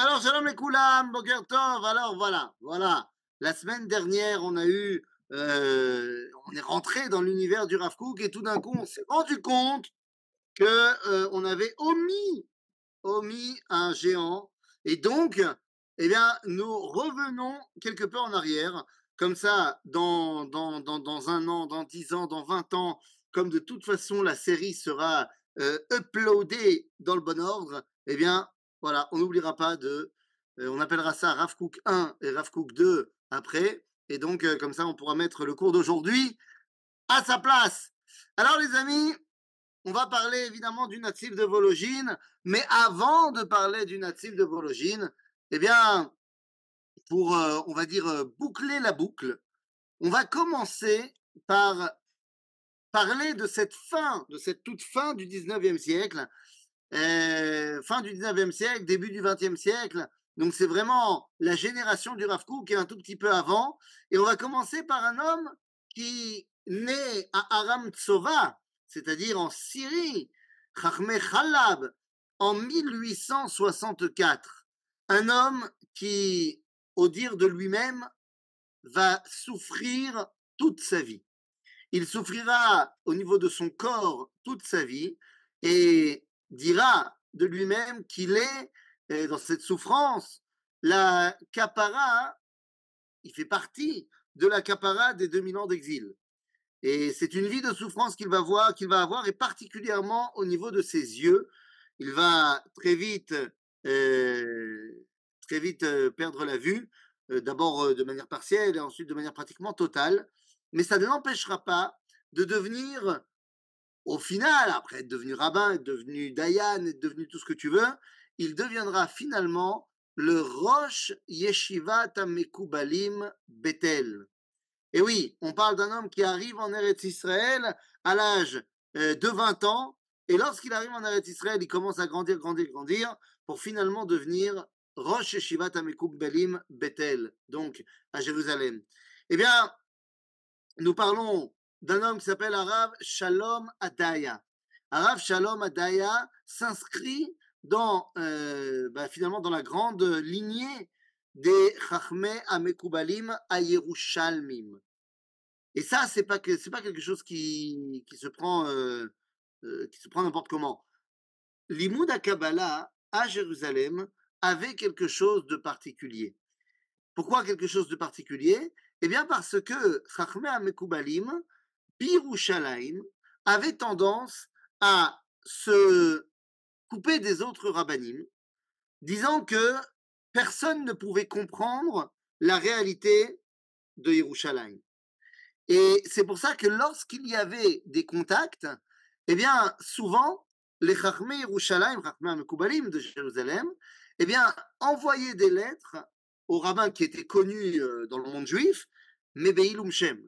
Alors, shalom les koulam, boker tov. Alors, voilà, voilà. La semaine dernière, on a eu, euh, on est rentré dans l'univers du Rav Kook et tout d'un coup, on s'est rendu compte que euh, on avait omis, omis un géant. Et donc, eh bien, nous revenons quelque peu en arrière. Comme ça, dans, dans, dans, dans un an, dans dix ans, dans vingt ans, comme de toute façon la série sera euh, uploadée dans le bon ordre, eh bien, voilà, on n'oubliera pas de. euh, on appellera ça Rav Kook 1 et Rav Kook 2 après. Et donc, euh, comme ça, on pourra mettre le cours d'aujourd'hui à sa place. Alors, les amis, on va parler évidemment du natif de Vologine. Mais avant de parler du natif de Vologine, eh bien, pour, euh, on va dire, boucler la boucle, on va commencer par parler de cette fin, de cette toute fin du 19e siècle, euh, fin du 19e siècle, début du 20e siècle. Donc c'est vraiment la génération du Rav qui est un tout petit peu avant. Et on va commencer par un homme qui naît à Aram Tsova, c'est-à-dire en Syrie, Chachmé Chalab, en 1864. Un homme qui, au dire de lui-même, va souffrir toute sa vie. Il souffrira au niveau de son corps toute sa vie et dira de lui-même qu'il est euh, dans cette souffrance la capara, il fait partie de la capara des 2000 ans d'exil. Et c'est une vie de souffrance qu'il va voir, qu'il va avoir, et particulièrement au niveau de ses yeux. Il va très vite, euh, très vite euh, perdre la vue, d'abord de manière partielle et ensuite de manière pratiquement totale. Mais ça ne l'empêchera pas de devenir, au final, après être devenu rabbin, être devenu dayan, être devenu tout ce que tu veux, il deviendra finalement le Rosh Yeshiva Tamekubalim Bethel. Et oui, on parle d'un homme qui arrive en Eretz Israël à l'âge euh, de 20 ans, et lorsqu'il arrive en Eretz Israël, il commence à grandir, grandir, grandir, pour finalement devenir Rosh Yeshiva Tamekubalim Bethel, donc à Jérusalem. Eh bien, nous parlons d'un homme qui s'appelle Arav Shalom Adaya. Arav Shalom Adaya s'inscrit dans, euh, bah, finalement, dans la grande lignée des Chachmé Amekubalim à Yerushalmim. Et ça, c'est pas que c'est pas quelque chose qui, qui se prend euh, euh, qui se prend n'importe comment. L'Imoud à Kabbalah à Jérusalem avait quelque chose de particulier. Pourquoi quelque chose de particulier? Eh bien parce que Chachmé Amekubalim, Birushalayim, avait tendance à se couper des autres rabbinim, disant que personne ne pouvait comprendre la réalité de Yerushalayim. Et c'est pour ça que lorsqu'il y avait des contacts, eh bien, souvent, les Chachmé Yerushalayim, Chachmé Amekubalim de Jérusalem, eh bien, envoyaient des lettres aux rabbins qui étaient connus euh, dans le monde juif, mais Beilum Shem,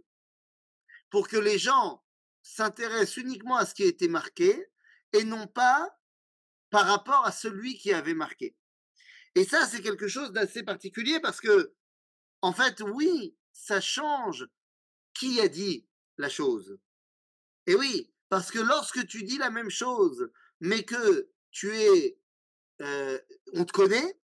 pour que les gens s'intéressent uniquement à ce qui a été marqué et non pas par rapport à celui qui avait marqué. Et ça, c'est quelque chose d'assez particulier parce que, en fait, oui, ça change qui a dit la chose. Et oui, parce que lorsque tu dis la même chose, mais que tu es, euh, on te connaît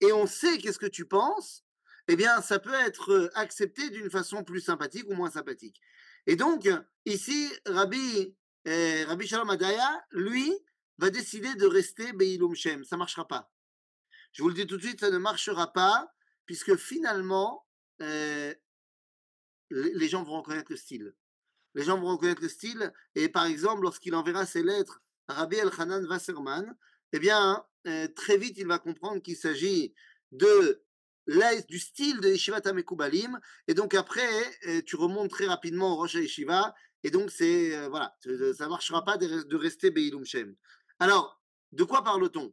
et on sait qu'est-ce que tu penses, eh bien, ça peut être accepté d'une façon plus sympathique ou moins sympathique. Et donc, ici, Rabbi, euh, Rabbi Shalom Adaya, lui, va décider de rester Beilum Shem. Ça ne marchera pas. Je vous le dis tout de suite, ça ne marchera pas, puisque finalement, euh, les gens vont reconnaître le style. Les gens vont reconnaître le style, et par exemple, lorsqu'il enverra ses lettres à Rabbi El-Hanan Wasserman, eh bien, euh, très vite, il va comprendre qu'il s'agit de du style de Yeshiva Tamekubalim, et donc après, euh, tu remontes très rapidement au Rosh Yeshiva, et donc c'est, euh, voilà, ça ne marchera pas de, rester Beilum Shem. Alors, de quoi parle-t-on?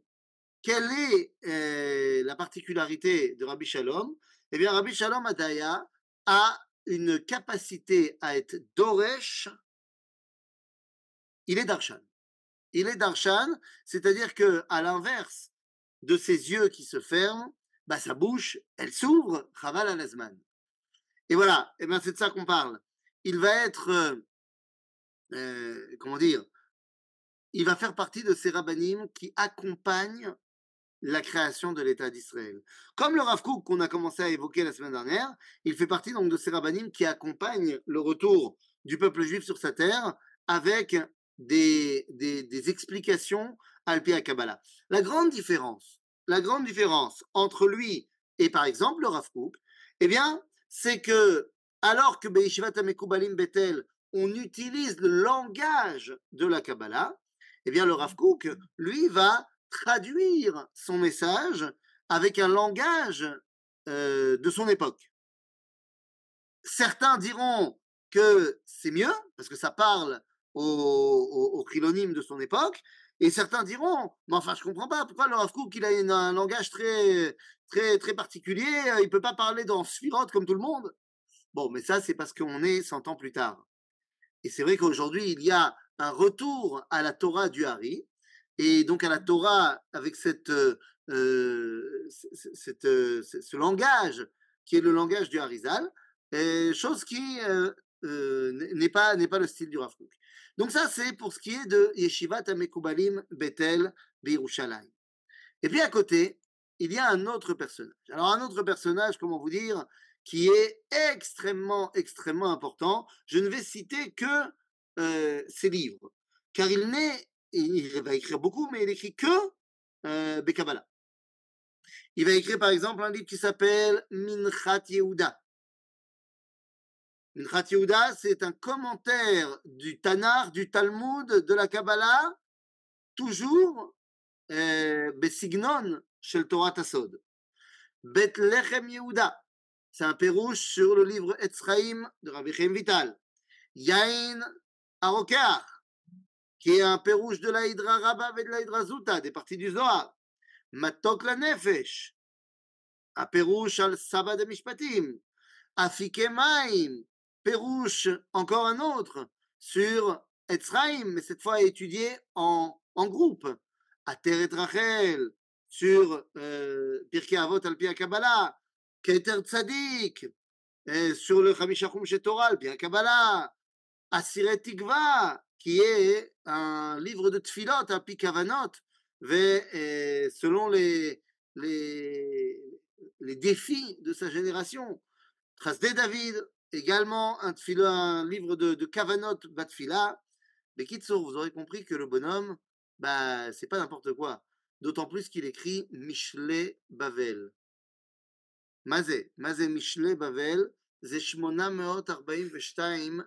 Quelle est euh, la particularité de Rabbi Shalom? Eh bien, Rabbi Shalom Adaya a une capacité à être Doresh, il est Darshan. Il est Darshan, c'est-à-dire que à l'inverse de ses yeux qui se ferment, bah, sa bouche, elle s'ouvre, Chaval al Et voilà, et ben c'est de ça qu'on parle. Il va être, euh, euh, comment dire, il va faire partie de ces rabbinim qui accompagnent la création de l'État d'Israël. Comme le Rav Kook qu'on a commencé à évoquer la semaine dernière, il fait partie donc de ces rabbinim qui accompagnent le retour du peuple juif sur sa terre avec des, des, explications à Kabbalah. La grande différence, la grande différence entre lui et par exemple le Rav Kook, eh bien, c'est que alors que Beishivat Amekubalim Betel, on utilise le langage de la Kabbalah, eh bien, le Rav Kook, lui, va traduire son message avec un langage euh, de son époque. Certains diront que c'est mieux, parce que ça parle aux, au, de son époque, et certains diront, mais enfin, je comprends pas, pourquoi le Rav Kook, il a un langage très, très, très particulier, il peut pas parler dans Sphirot comme tout le monde? Bon, mais ça, c'est parce qu'on est 100 ans plus tard. Et c'est vrai qu'aujourd'hui, il y a un retour à la Torah du Hari, et donc à la Torah avec cette, euh, euh, cette, euh, ce langage qui est le langage du Harizal, chose qui n'est pas, pas le style du Rav Donc ça, c'est pour ce qui est de Yeshivat Amekubalim Betel Birushalayim. Et puis à côté, il y a un autre personnage. Alors un autre personnage, comment vous dire, qui est extrêmement, extrêmement important. Je ne vais citer que ses livres, car il n'est, il va écrire beaucoup, mais il écrit que euh, Bekabala. Il va écrire par exemple un livre qui s'appelle Minchat Yehuda. Minchat Yehuda, c'est un commentaire du Tanar, du Talmud, de la Kabbalah, toujours euh, Besignon chez Torah Tassod. Betlechem Yehuda, c'est un pérouche sur le livre Etzraim de Rabbi Chaim Vital. Yain Arokar, qui est un pérouche de la Hydra Rabba et de la Hydra Zuta, des parties du Zohar. Matok la Nefesh, un pérouche al Sabbat de Mishpatim. Afike Maim, pérouche, encore un autre, sur Etzraim, mais cette fois étudié en, en groupe. Ater et Rachel, sur euh, Pirkei Avot al Kabbalah. Keter Tzadik, sur le Chamishachum Shetorah al Kabbalah. Asiret Tikva, qui est un livre de Tfilot, un Pikavanot, selon les, les, les défis de sa génération. Trasde David, également un, livre de, de Kavanot Batfila. Mais Kitsour, vous aurez compris que le bonhomme, bah, c'est pas n'importe quoi. D'autant plus qu'il écrit Mishle Bavel. Mazé, Mazé Mishle Bavel, Zeshmona Meot Arbaim Veshtaim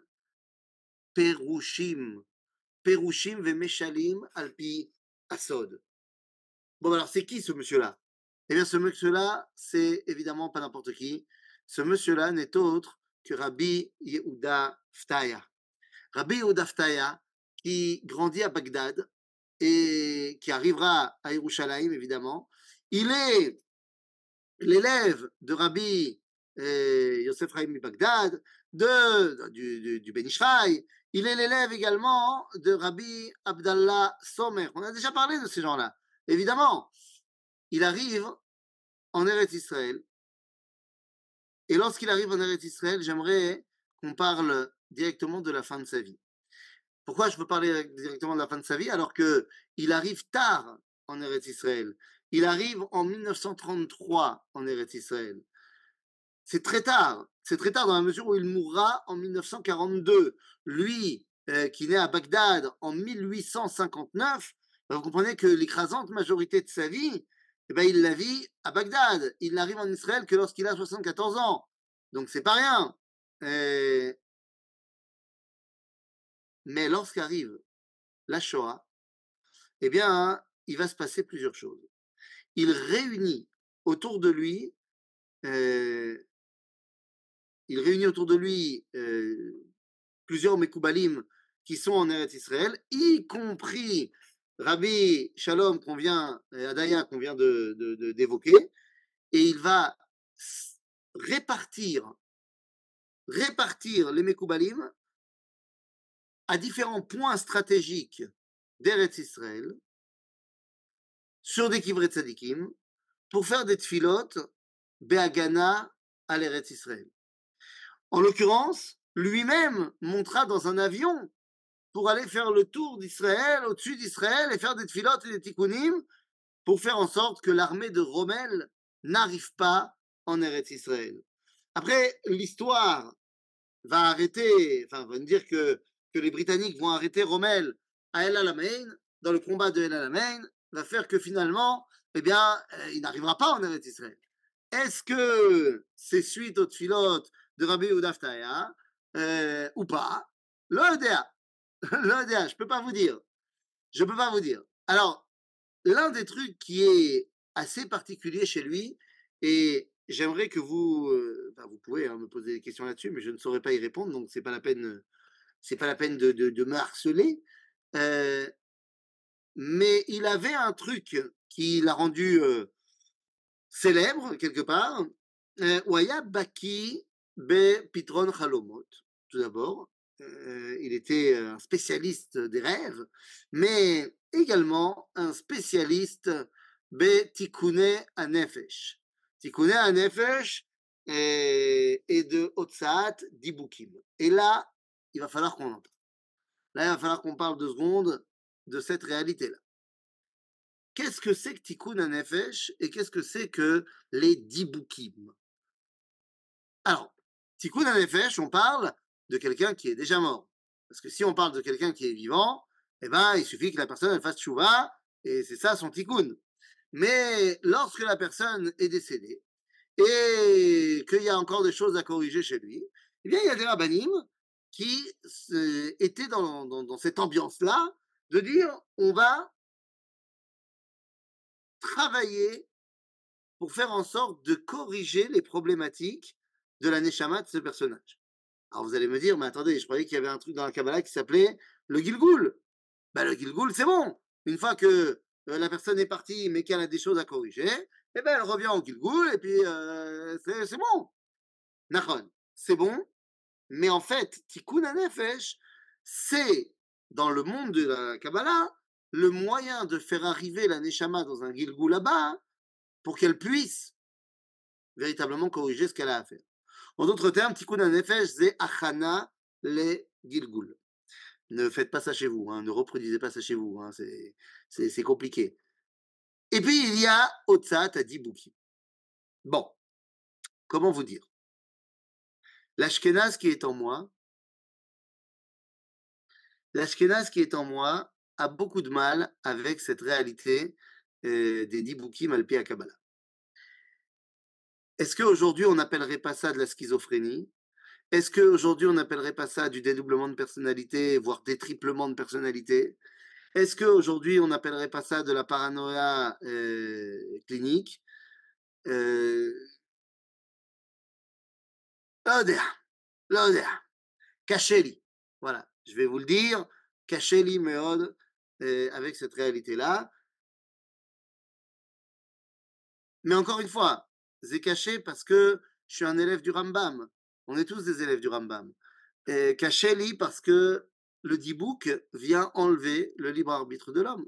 Perushim. Perushim Vemeshalim Alpi Asod. Bon, alors c'est qui ce monsieur-là? Eh bien, ce monsieur-là, c'est évidemment pas n'importe qui. Ce monsieur-là n'est autre que Rabbi Yehuda Ftaya. Rabbi Yehuda Ftaya, qui grandit à Bagdad et qui arrivera à Yerushalayim, évidemment. Il est l'élève de Rabbi euh, Yosef Chaim Bagdad, de, du, du, Ben il est l'élève également de Rabbi Abdallah Somer. On a déjà parlé de ces gens-là. Évidemment, il arrive en Eretz Israël. Et lorsqu'il arrive en Eretz Israël, j'aimerais qu'on parle directement de la fin de sa vie. Pourquoi je veux parler directement de la fin de sa vie alors que il arrive tard en Eretz Israël? Il arrive en 1933 en Eretz Israël. C'est très tard. C'est très tard dans la mesure où il mourra en 1942 lui euh, qui naît à Bagdad en 1859, ben, vous comprenez que l'écrasante majorité de sa vie, eh ben, il la vit à Bagdad. Il n'arrive en Israël que lorsqu'il a 74 ans. Donc c'est pas rien. Euh, mais lorsqu'arrive la Shoah, eh bien, il va se passer plusieurs choses. Il réunit autour de lui, euh, il réunit autour de lui plusieurs Mekoubalim qui sont en Eretz Israël, y compris Rabbi Shalom qu'on vient, Adaya qu'on vient d'évoquer, de, et il va répartir, répartir les Mekoubalim à différents points stratégiques d'Eretz Israël, sur des Kivret Tzadikim, pour faire des tfilotes Be'agana à l'Eretz Israël. En l'occurrence, lui-même montera dans un avion pour aller faire le tour d'Israël, au-dessus d'Israël, et faire des tfilotes et des tikkunim pour faire en sorte que l'armée de Rommel n'arrive pas en Eretz Israël. Après, l'histoire va arrêter, enfin, va nous dire que, que les Britanniques vont arrêter Rommel à El Alamein, dans le combat de El Alamein, va faire que finalement, eh bien, euh, il n'arrivera pas en Eretz Israël. Est-ce que c'est suite aux filotes de Rabbi Oudaftaya euh, ou pas? L'ODA. L'ODA, je peux pas vous dire. Je ne peux pas vous dire. Alors, l'un des trucs qui est assez particulier chez lui, et j'aimerais que vous, euh, vous pouvez hein, me poser des questions là-dessus, mais je ne saurais pas y répondre, donc c'est pas la peine, c'est pas la peine de, me harceler. Euh, mais il avait un truc qui l'a rendu euh, célèbre quelque part. Waya Baki Be Pitron Halomot, tout d'abord. Il était un spécialiste des rêves, mais également un spécialiste Be Tikune Anefesh. Tikune Anefesh et de Otsaat Dibukim. Et là, il va falloir qu'on en parle. Là, il va falloir qu'on parle deux secondes de cette réalité-là. Qu'est-ce que c'est que Tikkun Anefesh et qu'est-ce que c'est que les Dibukim? Alors, Tikkun Anefesh, on parle de quelqu'un qui est déjà mort. Parce que si on parle de quelqu'un qui est vivant, eh ben, il suffit que la personne fasse chouva et c'est ça son tikkun. Mais lorsque la personne est décédée et qu'il y a encore des choses à corriger chez lui, eh bien, il y a des rabbinim qui étaient dans, dans cette ambiance-là de dire on va travailler pour faire en sorte de corriger les problématiques de la neshama de ce personnage. Alors vous allez me dire, mais attendez, je croyais qu'il y avait un truc dans la Kabbalah qui s'appelait le Gilgul. Ben, le Gilgul, c'est bon. Une fois que euh, la personne est partie, mais qu'elle a des choses à corriger, eh ben, elle revient au Gilgul et puis euh, c'est bon. Nachon, c'est bon, mais en fait, Tikkun Nefesh, c'est dans le monde de la Kabbalah le moyen de faire arriver la Neshama dans un Gilgul là-bas pour qu'elle puisse véritablement corriger ce qu'elle a à faire. En d'autres termes, Tikkun Nefesh, c'est Achana le Gilgul. Ne faites pas ça chez vous, hein, ne reproduisez pas ça chez vous, hein, c'est compliqué. Et puis il y a Otsat à Dibouki. Bon, comment vous dire? L'Ashkenaz qui est en moi, l'Ashkenaz qui est en moi a beaucoup de mal avec cette réalité euh, des Dibouki Malpi à Kabbalah. Est-ce qu'aujourd'hui on n'appellerait pas ça de la schizophrénie? Est-ce qu'aujourd'hui, on n'appellerait pas ça du dédoublement de personnalité, voire détriplement de personnalité? Est-ce qu'aujourd'hui, on n'appellerait pas ça de la paranoïa euh, clinique? Euh... L'odea, Cacheli. Voilà, je vais vous le dire. Cacheli meod euh, avec cette réalité-là. Mais encore une fois, c'est caché parce que je suis un élève du Rambam. On est tous des élèves du Rambam. Et Kacheli parce que le dibouk vient enlever le libre arbitre de l'homme.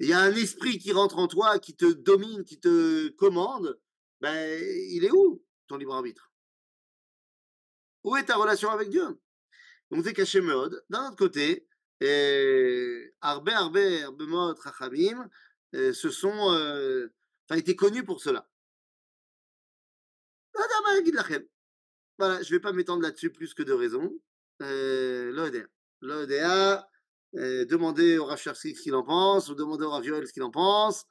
Il y a un esprit qui rentre en toi, qui te domine, qui te commande. Ben, il est où ton libre arbitre? Où est ta relation avec Dieu? Donc c'est caché mode. D'un autre côté, Arbe, Arbe, Arbe Mod, Chachamim, se sont, euh, enfin, été connus pour cela. Voilà, je ne vais pas m'étendre là-dessus plus que de raison. Euh, L'ODA. L'ODA, euh, demandez au Rav ce qu'il en pense, ou demandez au Rav ce qu'il en pense.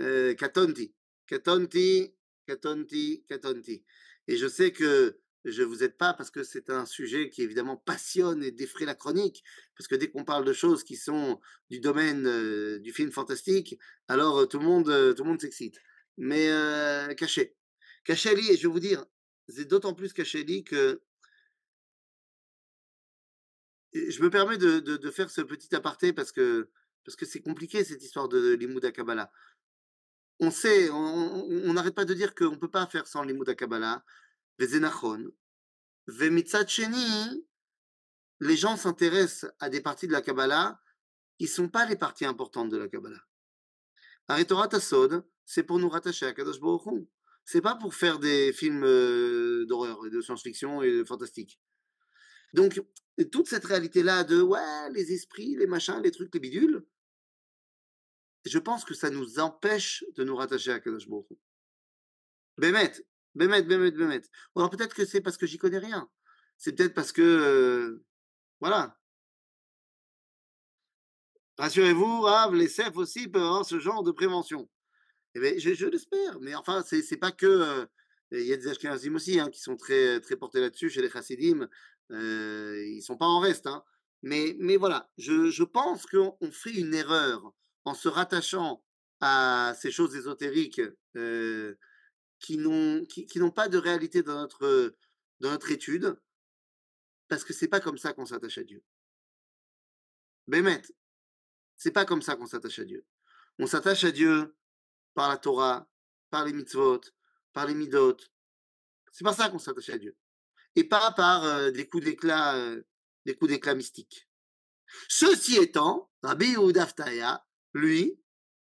Euh, katonti. Katonti, katonti, katonti. Et je sais que je ne vous aide pas parce que c'est un sujet qui évidemment passionne et défraie la chronique, parce que dès qu'on parle de choses qui sont du domaine euh, du film fantastique, alors tout le monde, tout le monde s'excite. Mais caché. Cacheli, et je vais vous dire, c'est d'autant plus Cacheli que je me permets de, faire ce petit aparté parce que parce que c'est compliqué cette histoire de l'Imoud Kabbalah. On sait, on n'arrête pas de dire qu'on ne peut pas faire sans l'Imoud Kabbalah. Les gens s'intéressent à des parties de la Kabbalah ne sont pas les parties importantes de la Kabbalah. Arrêtora Tassod, c'est pour nous rattacher à Kadosh Baruch c'est pas pour faire des films euh, d'horreur et de science-fiction et de fantastique. Donc, toute cette réalité-là de ouais, les esprits, les machins, les trucs, les bidules, je pense que ça nous empêche de nous rattacher à Kadosh Baruch Hu. Bémet, Bémet, Bémet, Bémet. Alors peut-être que c'est parce que j'y connais rien. C'est peut-être parce que, euh, voilà. Rassurez-vous, les CEF aussi peuvent avoir ce genre de prévention. Eh bien, je, l'espère, mais enfin, c'est c'est pas que. euh, il y a des Ashkenazim aussi hein, qui sont très, très portés là-dessus chez les Chassidim. Euh, ils sont pas en reste. Hein. Mais, mais voilà, je, je pense qu'on on fait une erreur en se rattachant à ces choses ésotériques euh, qui n'ont qui, pas de réalité dans notre, dans notre étude, parce que c'est pas comme ça qu'on s'attache à Dieu. Bémet, c'est pas comme ça qu'on s'attache à Dieu. On s'attache à Dieu par la Torah, par les mitzvot, par les midot. C'est par ça qu'on s'attache à Dieu. Et pas par euh, des coups d'éclat, euh, des coups d'éclat mystiques. Ceci étant, Rabbi Yehuda lui,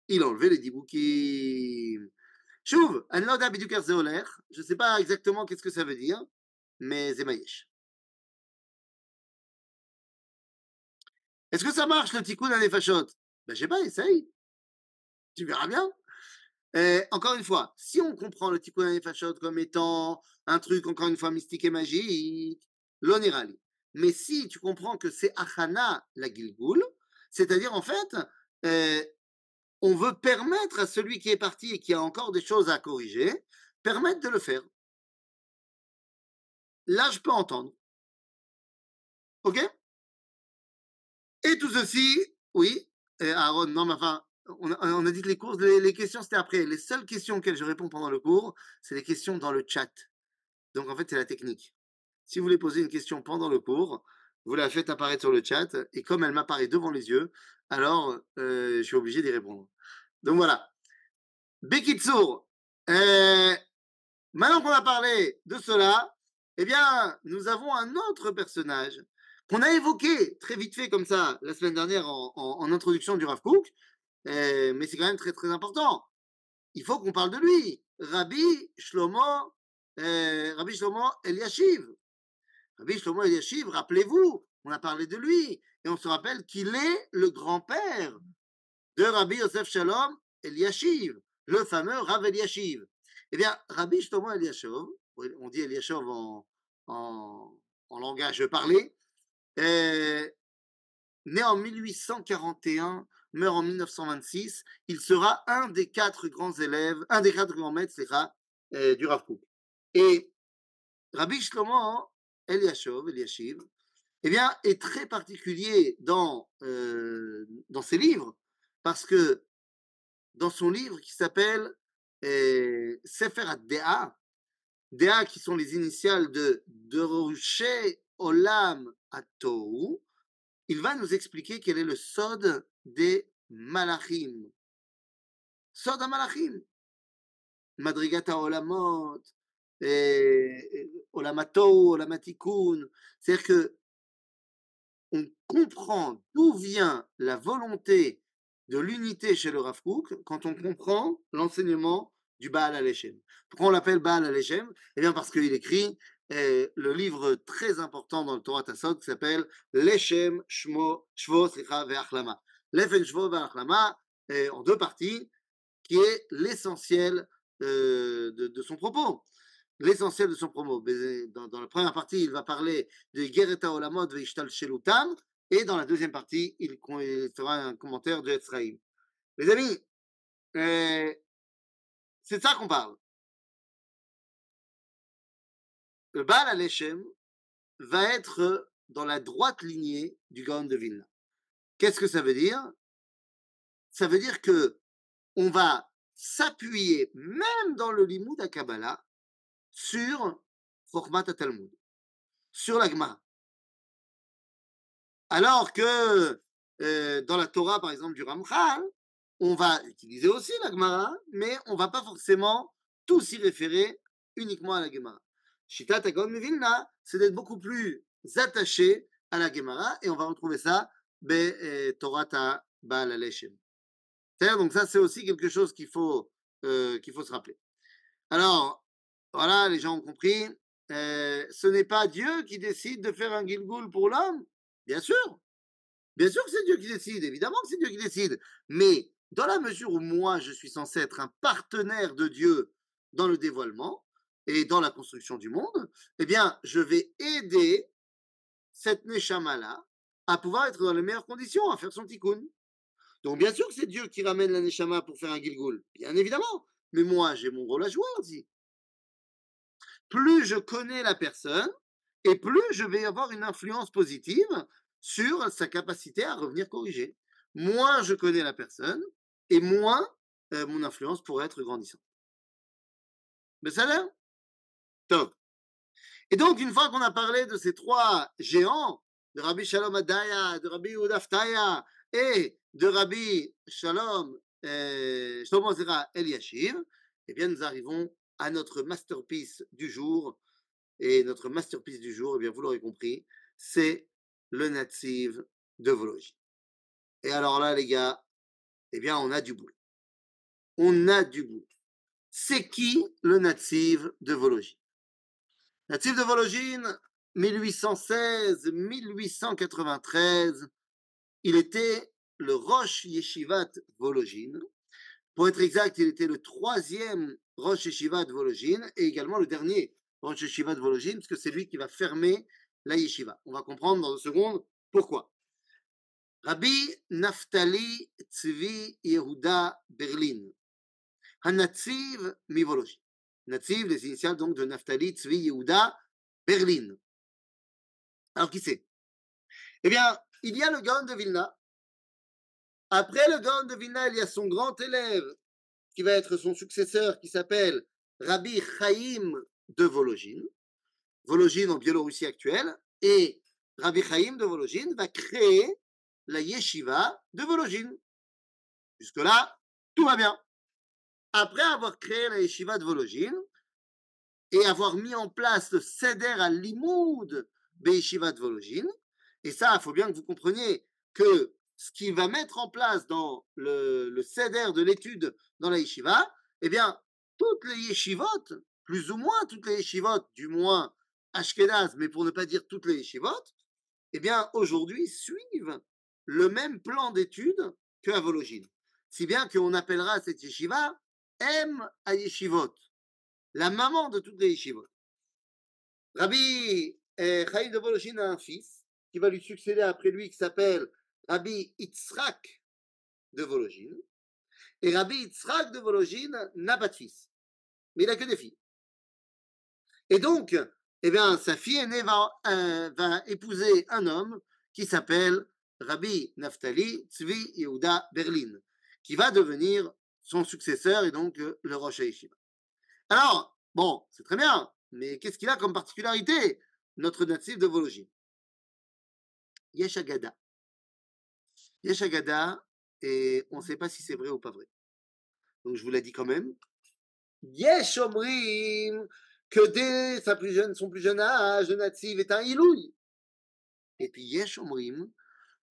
il a enlevé les diboukim. Un. Je ne sais pas exactement qu'est-ce que ça veut dire, mais zemayesh. Est-ce que ça marche le tikkun à fachot Ben, je sais pas, essaye. Tu verras bien. Et encore une fois, si on comprend le tikkun à fachot comme étant un truc, encore une fois, mystique et magique, l'onirali. Mais si tu comprends que c'est achana la gilgoul, c'est-à-dire en fait, euh, on veut permettre à celui qui est parti et qui a encore des choses à corriger, permettre de le faire. Là, je peux entendre. OK? Et tout ceci, oui, et Aaron, non, mais enfin, on a, on dit que les, les questions, c'était après. Les seules questions auxquelles je réponds pendant le cours, c'est les questions dans le chat. Donc, en fait, c'est la technique. Si vous voulez poser une question pendant le cours, vous la faites apparaître sur le chat, et comme elle m'apparaît devant les yeux, alors euh, je suis obligé d'y répondre. Donc voilà. Bekitsour, euh, maintenant qu'on a parlé de cela, eh bien, nous avons un autre personnage qu'on a évoqué très vite fait comme ça la semaine dernière en, introduction du Rav euh, mais c'est quand même très très important. Il faut qu'on parle de lui. Rabbi Shlomo, Rabbi Shlomo Eliashiv. Rabbi Shlomo Eliashiv, rappelez-vous, on a parlé de lui et on se rappelle qu'il est le grand-père de Rabbi Yosef Shalom Eliashiv, le fameux Rav Eliashiv. Eh bien, Rabbi Shlomo Eliashiv, on dit Eliashiv en, en, langage parlé, euh, né en 1841, meurt en 1926, il sera un des quatre grands élèves, un des quatre grands maîtres, c'est euh, du Rav. Et Rabbi Shlomo Eliashov, Eliashiv, eh bien, est très particulier dans, euh, dans ses livres, parce que dans son livre qui s'appelle euh, Sefer ad-Dea, Dea qui sont les initiales de Derushe Olam Atou, il va nous expliquer quel est le sod des Malachim. Sod Malachim. Madrigata Olamot, et- Olamato, Olamatikoun. C'est-à-dire que on comprend d'où vient la volonté de l'unité chez le Rav quand on comprend l'enseignement du Baal Alechem. Pourquoi on l'appelle Baal Alechem Eh bien parce qu'il écrit euh, le livre très important dans le Torah Tassot qui s'appelle Lechem Shmo Shvo Slicha Ve'achlama. Lefen Shvo Ve'achlama en deux parties qui est l'essentiel euh, de son propos. L'essentiel de son propos. Mais Dans, dans la première partie, il va parler de Gereta Olamot Ve'ishtal Shelutam et dans la deuxième partie, il, il fera un commentaire de Etzraïm. Les amis, euh, c'est de ça qu'on parle. Le Baal Alechem va être dans la droite lignée du Gaon de Vilna. Qu'est-ce que ça veut dire? Ça veut dire que on va s'appuyer, même dans le Limoud à Kabbalah, sur Chokhmat Talmud, sur. Alors que euh, dans la Torah, par exemple, du Ramchal, on va utiliser aussi la Gemara, mais on va pas forcément tous s'y référer uniquement à la Gemara. Shitat Agon Vilna, c'est d'être beaucoup plus attaché à la Gemara, et on va retrouver ça be euh, Torah Baal Alechem. Donc ça, c'est aussi quelque chose qu'il faut, euh, qu'il faut se rappeler. Alors, voilà, les gens ont compris. Euh, ce n'est pas Dieu qui décide de faire un Gilgul pour l'homme? Bien sûr. Bien sûr que c'est Dieu qui décide. Évidemment que c'est Dieu qui décide. Mais dans la mesure où moi, je suis censé être un partenaire de Dieu dans le dévoilement et dans la construction du monde, eh bien, je vais aider cette Neshama-là à pouvoir être dans les meilleures conditions, à faire son tikkun. Donc, bien sûr que c'est Dieu qui ramène la Neshama pour faire un Gilgul, bien évidemment. Mais moi, j'ai mon rôle à jouer aussi. Plus je connais la personne, et plus je vais avoir une influence positive sur sa capacité à revenir corriger. Moins je connais la personne, et moins euh, mon influence pourrait être grandissante. Mais ça l'air Top. Et donc, une fois qu'on a parlé de ces trois géants, de Rabbi Shalom Adaya, de Rabbi Udaftaya et de Rabbi Shalom euh, Shlomo eh bien, nous arrivons à notre masterpiece du jour. Et notre masterpiece du jour, eh bien, vous l'aurez compris, c'est le native de Vologie. Et alors là, les gars, eh bien, on a du boulot. On a du boulot. C'est qui le native de Vologie? Natif de Vologine, 1816-1893, il était le Roche Yeshivat Vologine. Pour être exact, il était le troisième Roche Yeshivat Vologine et également le dernier Roche Yeshivat Vologine, parce que c'est lui qui va fermer la Yeshiva. On va comprendre dans une seconde pourquoi. Rabbi Naftali Tzvi Yehuda Berlin, Hanatsiv mi Vologine. Nativ, les initiales donc de Naftali, Tzvi, Yehuda, Berlin. Alors qui c'est? Eh bien, il y a le Gaon de Vilna. Après le Gaon de Vilna, il y a son grand élève qui va être son successeur qui s'appelle Rabbi Chaim de Vologine. Vologine en Biélorussie actuelle. Et Rabbi Chaim de Vologine va créer la yeshiva de Vologine. Jusque-là, tout va bien après avoir créé la yeshiva de Vologine et avoir mis en place le seder à limoud de Vologine, et ça, il faut bien que vous compreniez que ce qu'il va mettre en place dans le, le de l'étude dans la yeshiva, eh bien, toutes les yeshivot, plus ou moins toutes les yeshivot, du moins Ashkenaz, mais pour ne pas dire toutes les yeshivot, eh bien, aujourd'hui, suivent le même plan d'étude Vologine. Si bien qu'on appellera cette yeshiva M à Yeshivot, la maman de toutes les Yeshivot. Rabbi eh, Chaim de Vologine a un fils qui va lui succéder après lui qui s'appelle Rabbi Yitzhak de Vologine. Et Rabbi Yitzhak de Vologine n'a pas de fils, mais il n'a que des filles. Et donc, eh bien, sa fille aînée va, euh, va épouser un homme qui s'appelle Rabbi Naftali Tzvi Yehuda Berlin, qui va devenir son successeur est donc euh, le Rosh Yeshiva. Alors, bon, c'est très bien, mais qu'est-ce qu'il a comme particularité, notre natif de Vologine? Yeshagada. Yeshagada, et on ne sait pas si c'est vrai ou pas vrai. Donc je vous l'ai dit quand même. Yesh que dès sa plus jeune, son plus jeune âge, le natif est un ilouï. Et puis Yesh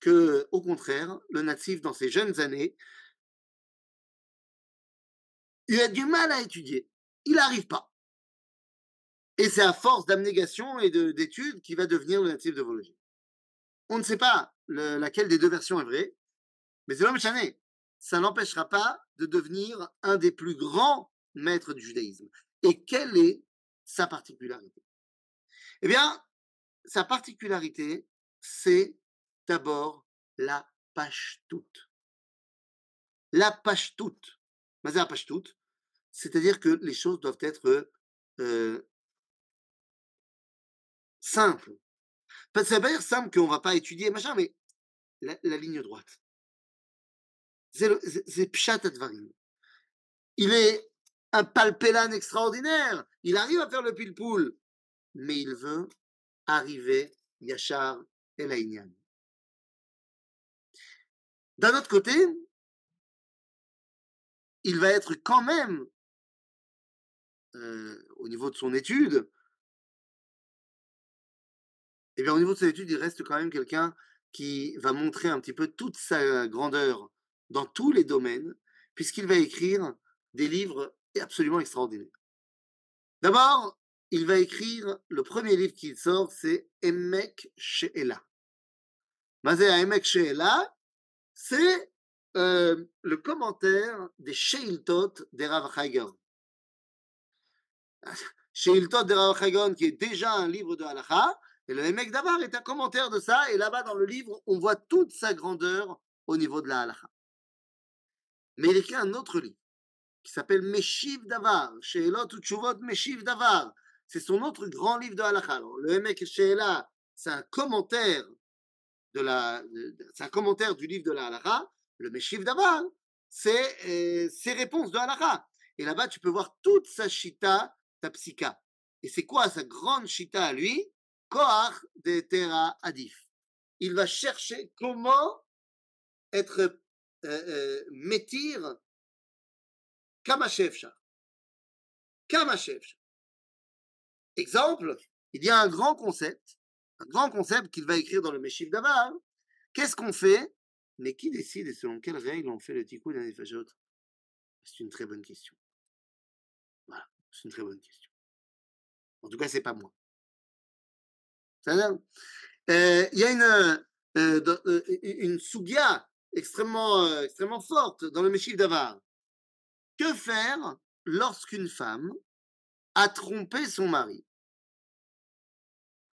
que, au contraire, le natif, dans ses jeunes années, il a du mal à étudier. Il n'arrive pas. Et c'est à force d'abnégation et d'études qu'il va devenir le natif de Vologine. On ne sait pas laquelle des deux versions est vraie, mais c'est l'homme chané. Ça n'empêchera pas de devenir un des plus grands maîtres du judaïsme. Et quelle est sa particularité? Eh bien, sa particularité, c'est d'abord la toute. La toute, c'est-à-dire que les choses doivent être euh, simples. Ça veut pas dire simple qu'on va pas étudier, machin, mais la, ligne droite. C'est Pshat Advarim. Il est un palpélan extraordinaire. Il arrive à faire le pile-poule. Mais il veut arriver Yachar El Aïnian. D'un autre côté, il va être quand même euh, au niveau de son étude, eh bien au niveau de son étude, il reste quand même quelqu'un qui va montrer un petit peu toute sa grandeur dans tous les domaines, puisqu'il va écrire des livres absolument extraordinaires. D'abord, il va écrire, le premier livre qu'il sort, c'est Emek She'ela. Mazé Emek She'ela, c'est euh, le commentaire des Sheiltot des Rav Chaigon. Sheiltot des Rav Chaigon, qui est déjà un livre de Halacha, et le Emek Davar est un commentaire de ça, et là-bas dans le livre, on voit toute sa grandeur au niveau de la Halacha. Mais il écrit un autre livre qui s'appelle Meshiv Davar, Sheilot Uchuvot Meshiv Davar. C'est son autre grand livre de Halacha. le Emek Sheila, c'est un commentaire c'est un commentaire du livre de la Halacha. Le Meshiv Davar, c'est euh, ses réponses de Halacha. Et là-bas, tu peux voir toute sa shita, ta psika. Et c'est quoi sa grande shita à lui? Koach de Tera Adif. Il va chercher comment être euh, euh, métir Kama Kama Exemple, il y a un grand concept, un grand concept qu'il va écrire dans le Meshiv Davar. Qu'est-ce qu'on fait? Mais qui décide et selon quelles règles on fait le tikkun et C'est une très bonne question. Voilà, c'est une très bonne question. En tout cas, c'est pas moi. Euh, il y a une, euh, euh, une sugia extrêmement, extrêmement forte dans le Meshiv Davar. Que faire lorsqu'une femme a trompé son mari?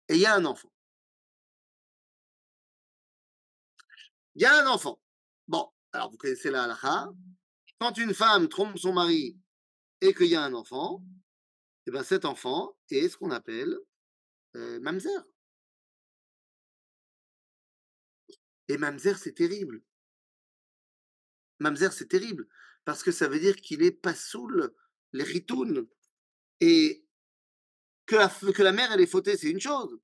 Et il y a un enfant Il y a un enfant. Bon, alors vous connaissez la halakha. Quand une femme trompe son mari et qu'il y a un enfant, eh bien cet enfant est ce qu'on appelle euh, mamzer. Et mamzer, c'est terrible. Mamzer, c'est terrible, parce que ça veut dire qu'il est pas sous les ritounes. Et que la, que la mère, elle est fautée, c'est une chose.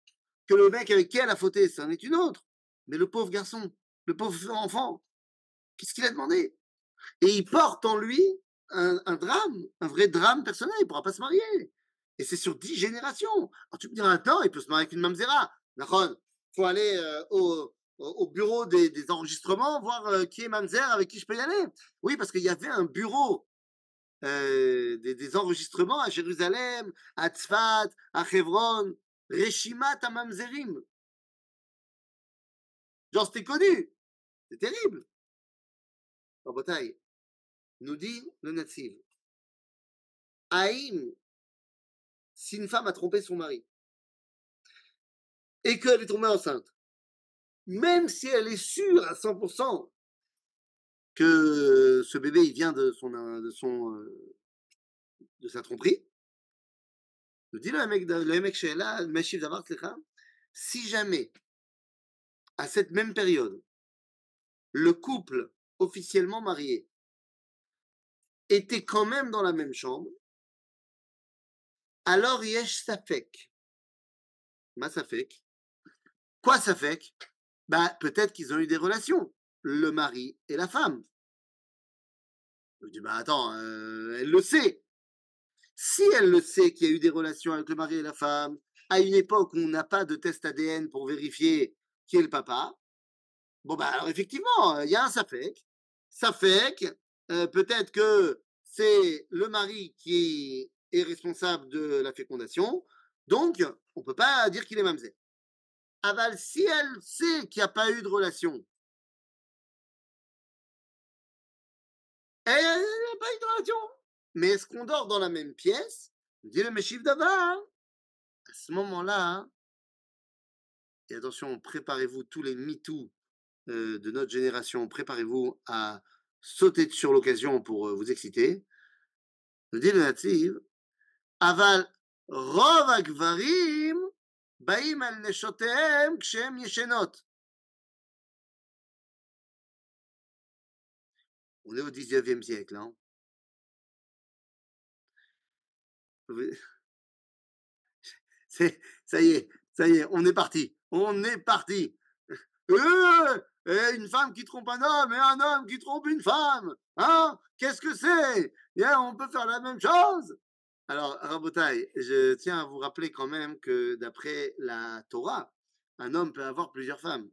Que le mec avec qui elle a fauté, c'en est une autre. Mais le pauvre garçon, le pauvre enfant, qu'est-ce qu'il a demandé? Et il porte en lui un, drame, un vrai drame personnel. Il ne pourra pas se marier. Et c'est sur dix générations. Alors tu me diras, maintenant, il peut se marier avec une mamzera. Il faut aller euh, au, au bureau des, enregistrements, voir euh, qui est Mamzer, avec qui je peux y aller. Oui, parce qu'il y avait un bureau euh, des, enregistrements à Jérusalem, à Tzfat, à Hebron, Reshimat à Mamzerim. Genre, c'était connu. C'est terrible. bataille nous dit le Natsiv. Aïm, si une femme a trompé son mari et qu'elle est tombée enceinte, même si elle est sûre à 100% que ce bébé il vient de son de son euh, de sa tromperie, nous dit le mec le mec chez là, si jamais à cette même période le couple officiellement marié était quand même dans la même chambre, alors yesh safek. Ma safek. Quoi safek bah, peut-être qu'ils ont eu des relations, le mari et la femme. Je dis, bah attends, euh, elle le sait. Si elle le sait qu'il y a eu des relations avec le mari et la femme, à une époque où on n'a pas de test ADN pour vérifier qui est le papa, bon bah alors effectivement, il y a un SAFEC. SAFEC, euh, peut-être que c'est le mari qui est responsable de la fécondation, donc on ne peut pas dire qu'il est mamzer. Aval, si elle sait qu'il n'y a pas eu de relation, elle n'a pas eu de relation. Mais est-ce qu'on dort dans la même pièce? Dit le Meshif d'Avar. À ce moment-là, et attention, préparez-vous, tous les MeToo euh, de notre génération, préparez-vous à sauter sur l'occasion pour euh, vous exciter. Dit le natif, Aval, Rov באים על נשותיהם כשהן ישנות. On est au 19e siècle. Hein. Ça y est, ça y est, on est parti. On est parti. Euh, et une femme qui trompe un homme et un homme qui trompe une femme. Hein Qu'est-ce que c'est On peut faire la même chose alors, Rabotai, je tiens à vous rappeler quand même que d'après la Torah, un homme peut avoir plusieurs femmes.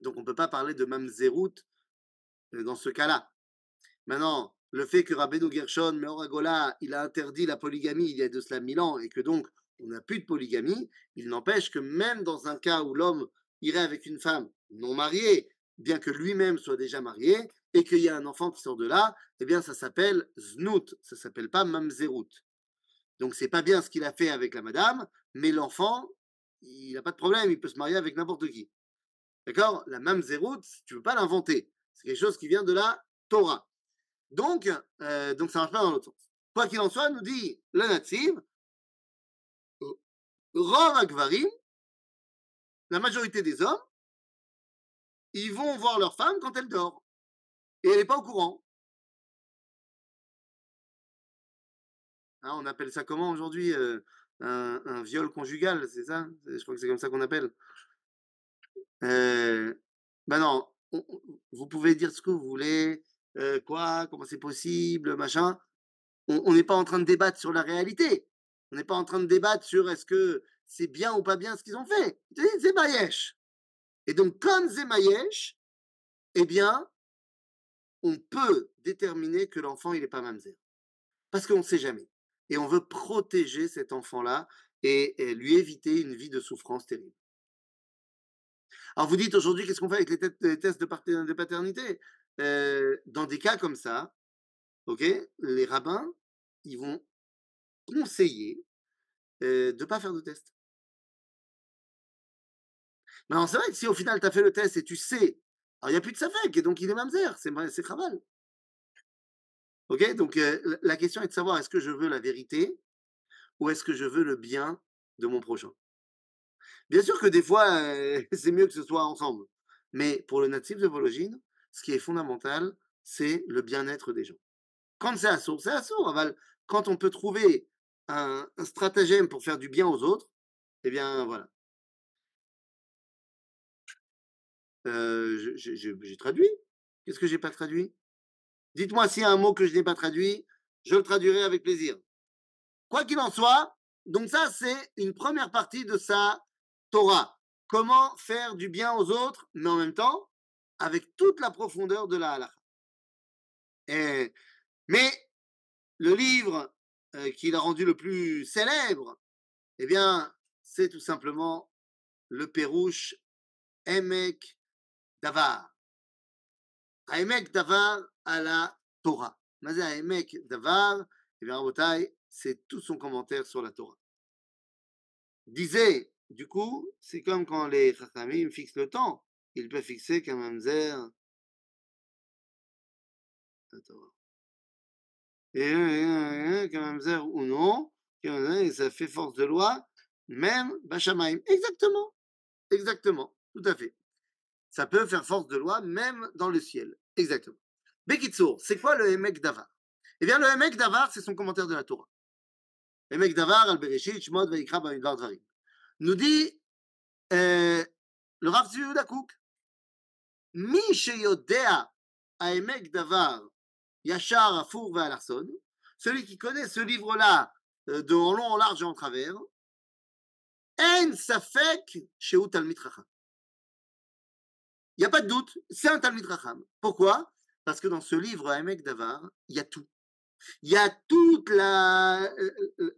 Donc, on ne peut pas parler de mamzerout euh, dans ce cas-là. Maintenant, le fait que Rabbeinu Gershon, Meoragola, il a interdit la polygamie il y a de cela mille ans et que donc on n'a plus de polygamie, il n'empêche que même dans un cas où l'homme irait avec une femme non mariée, bien que lui-même soit déjà marié, et qu'il y a un enfant qui sort de là, eh bien ça s'appelle znout, ça s'appelle pas mamzerut. Donc c'est pas bien ce qu'il a fait avec la madame, mais l'enfant, il n'a pas de problème, il peut se marier avec n'importe qui. D'accord? La mamzerut, tu peux pas l'inventer. C'est quelque chose qui vient de la Torah. Donc, euh, donc ça ne marche pas dans l'autre sens. Quoi qu'il en soit, nous dit le Natsiv, Rov Akvarim, la majorité des hommes, ils vont voir leur femme quand elle dort. Et elle n'est pas au courant. Hein, on appelle ça comment aujourd'hui euh, un, viol conjugal, c'est ça? Je crois que c'est comme ça qu'on appelle. Ben non, vous pouvez dire ce que vous voulez, euh, quoi, comment c'est possible, machin. On n'est pas en train de débattre sur la réalité. On n'est pas en train de débattre sur est-ce que c'est bien ou pas bien ce qu'ils ont fait. C'est Mayesh. Et donc, comme c'est Mayesh, eh bien, on peut déterminer que l'enfant, il n'est pas mamzer. Parce qu'on ne sait jamais. Et on veut protéger cet enfant-là et, lui éviter une vie de souffrance terrible. Alors vous dites aujourd'hui, qu'est-ce qu'on fait avec les, tests de, paternité? Euh, Dans des cas comme ça, ok, les rabbins, ils vont conseiller euh, de ne pas faire de test. Mais c'est vrai que si au final tu as fait le test et tu sais, alors il n'y a plus de safek, et donc il est mamzer, c'est, Khaval. Ok Donc euh, la question est de savoir est-ce que je veux la vérité ou est-ce que je veux le bien de mon prochain? Bien sûr que des fois, euh, c'est mieux que ce soit ensemble. Mais pour le natif de Vologine, ce qui est fondamental, c'est le bien-être des gens. Quand c'est assourd, c'est assourd. Quand on peut trouver un, stratagème pour faire du bien aux autres, eh bien voilà. Euh, j'ai traduit? Qu'est-ce que j'ai pas traduit? Dites-moi s'il y a un mot que je n'ai pas traduit, je le traduirai avec plaisir. Quoi qu'il en soit, donc ça c'est une première partie de sa Torah. Comment faire du bien aux autres, mais en même temps avec toute la profondeur de la halakha. mais le livre euh, qu'il a rendu le plus célèbre, eh bien, c'est tout simplement le Pérouche Emek Davar. Emek Davar à la Torah. Eh c'est tout son commentaire sur la Torah. Disait, du coup, c'est comme quand les Chachamim fixent le temps. Ils peuvent fixer qu'un mamzer. Et qu'un mamzer ou non, et ça fait force de loi, même Bachamaim. Exactement. Exactement. Tout à fait. Ça peut faire force de loi même dans le ciel. Exactement. Bekitsour, c'est quoi le Emek Davar? Eh bien, le Emek Davar, c'est son commentaire de la Torah. Emek Davar, al Bereshit, Shmod, Bamidvar, Dvarim. Nous dit euh, le Rav Tzvi Kouk. Mi sheyodea Emek Davar, Yachar, Afour, Ve'alarson. Celui qui connaît ce livre-là euh, de long, en large et en travers. En safek sheu talmid racham. Il n'y a pas de doute, c'est un talmid racham. Pourquoi? Parce que dans ce livre, Emek Davar, il y a tout. Il y a toute la,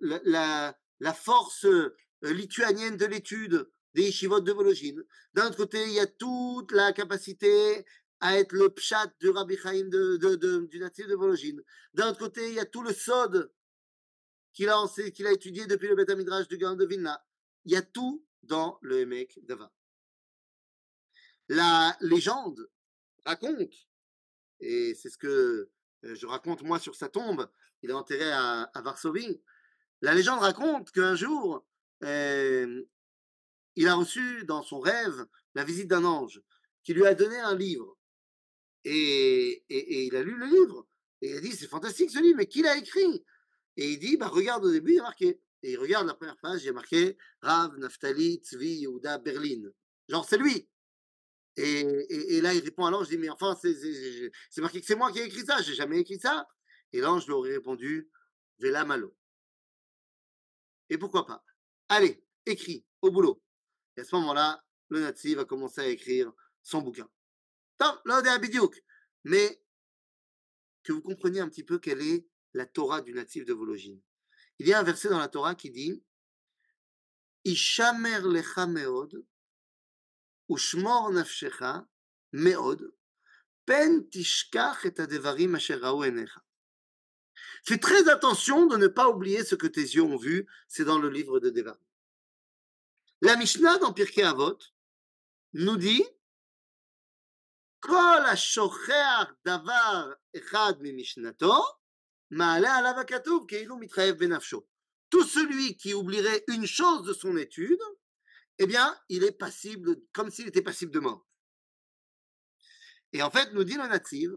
la, la, force euh, lituanienne de l'étude des yeshivot de Vologine. D'un autre côté, il y a toute la capacité à être le pshat du Rabbi Chaim de, de, du natif de Vologine. D'un autre côté, il y a tout le sod qu'il a, a étudié depuis le Beth Midrash du Gaon de Vilna. Il y a tout dans le Emek Davar. La légende raconte et c'est ce que je raconte moi sur sa tombe. Il est enterré à, Varsovie. La légende raconte qu'un jour, il a reçu dans son rêve la visite d'un ange qui lui a donné un livre. Et, il a lu le livre. Et il a dit, c'est fantastique ce livre, mais qui l'a écrit? Et il dit, bah, regarde au début, il y a marqué. Et il regarde la première page, il y a marqué Rav, Naftali, Tzvi, Yehuda, Berlin. Genre, c'est lui. Et, là, il répond à l'ange, je dis, mais enfin, c'est marqué que c'est moi qui ai écrit ça, j'ai jamais écrit ça. Et l'ange lui aurait répondu, Vela malo. Et pourquoi pas Allez, écris, au boulot. Et à ce moment-là, le Nazi va commencer à écrire son bouquin. Tant, Mais que vous compreniez un petit peu quelle est la Torah du natif de Vologine. Il y a un verset dans la Torah qui dit Ishamer lecha meod Fais très attention de ne pas oublier ce que tes yeux ont vu, c'est dans le livre de Devarim. La Mishnah dans Pirkei Avot nous dit. Tout celui qui oublierait une chose de son étude, eh bien, il est passible, comme s'il était passible de mort. Et en fait, nous dit le natif,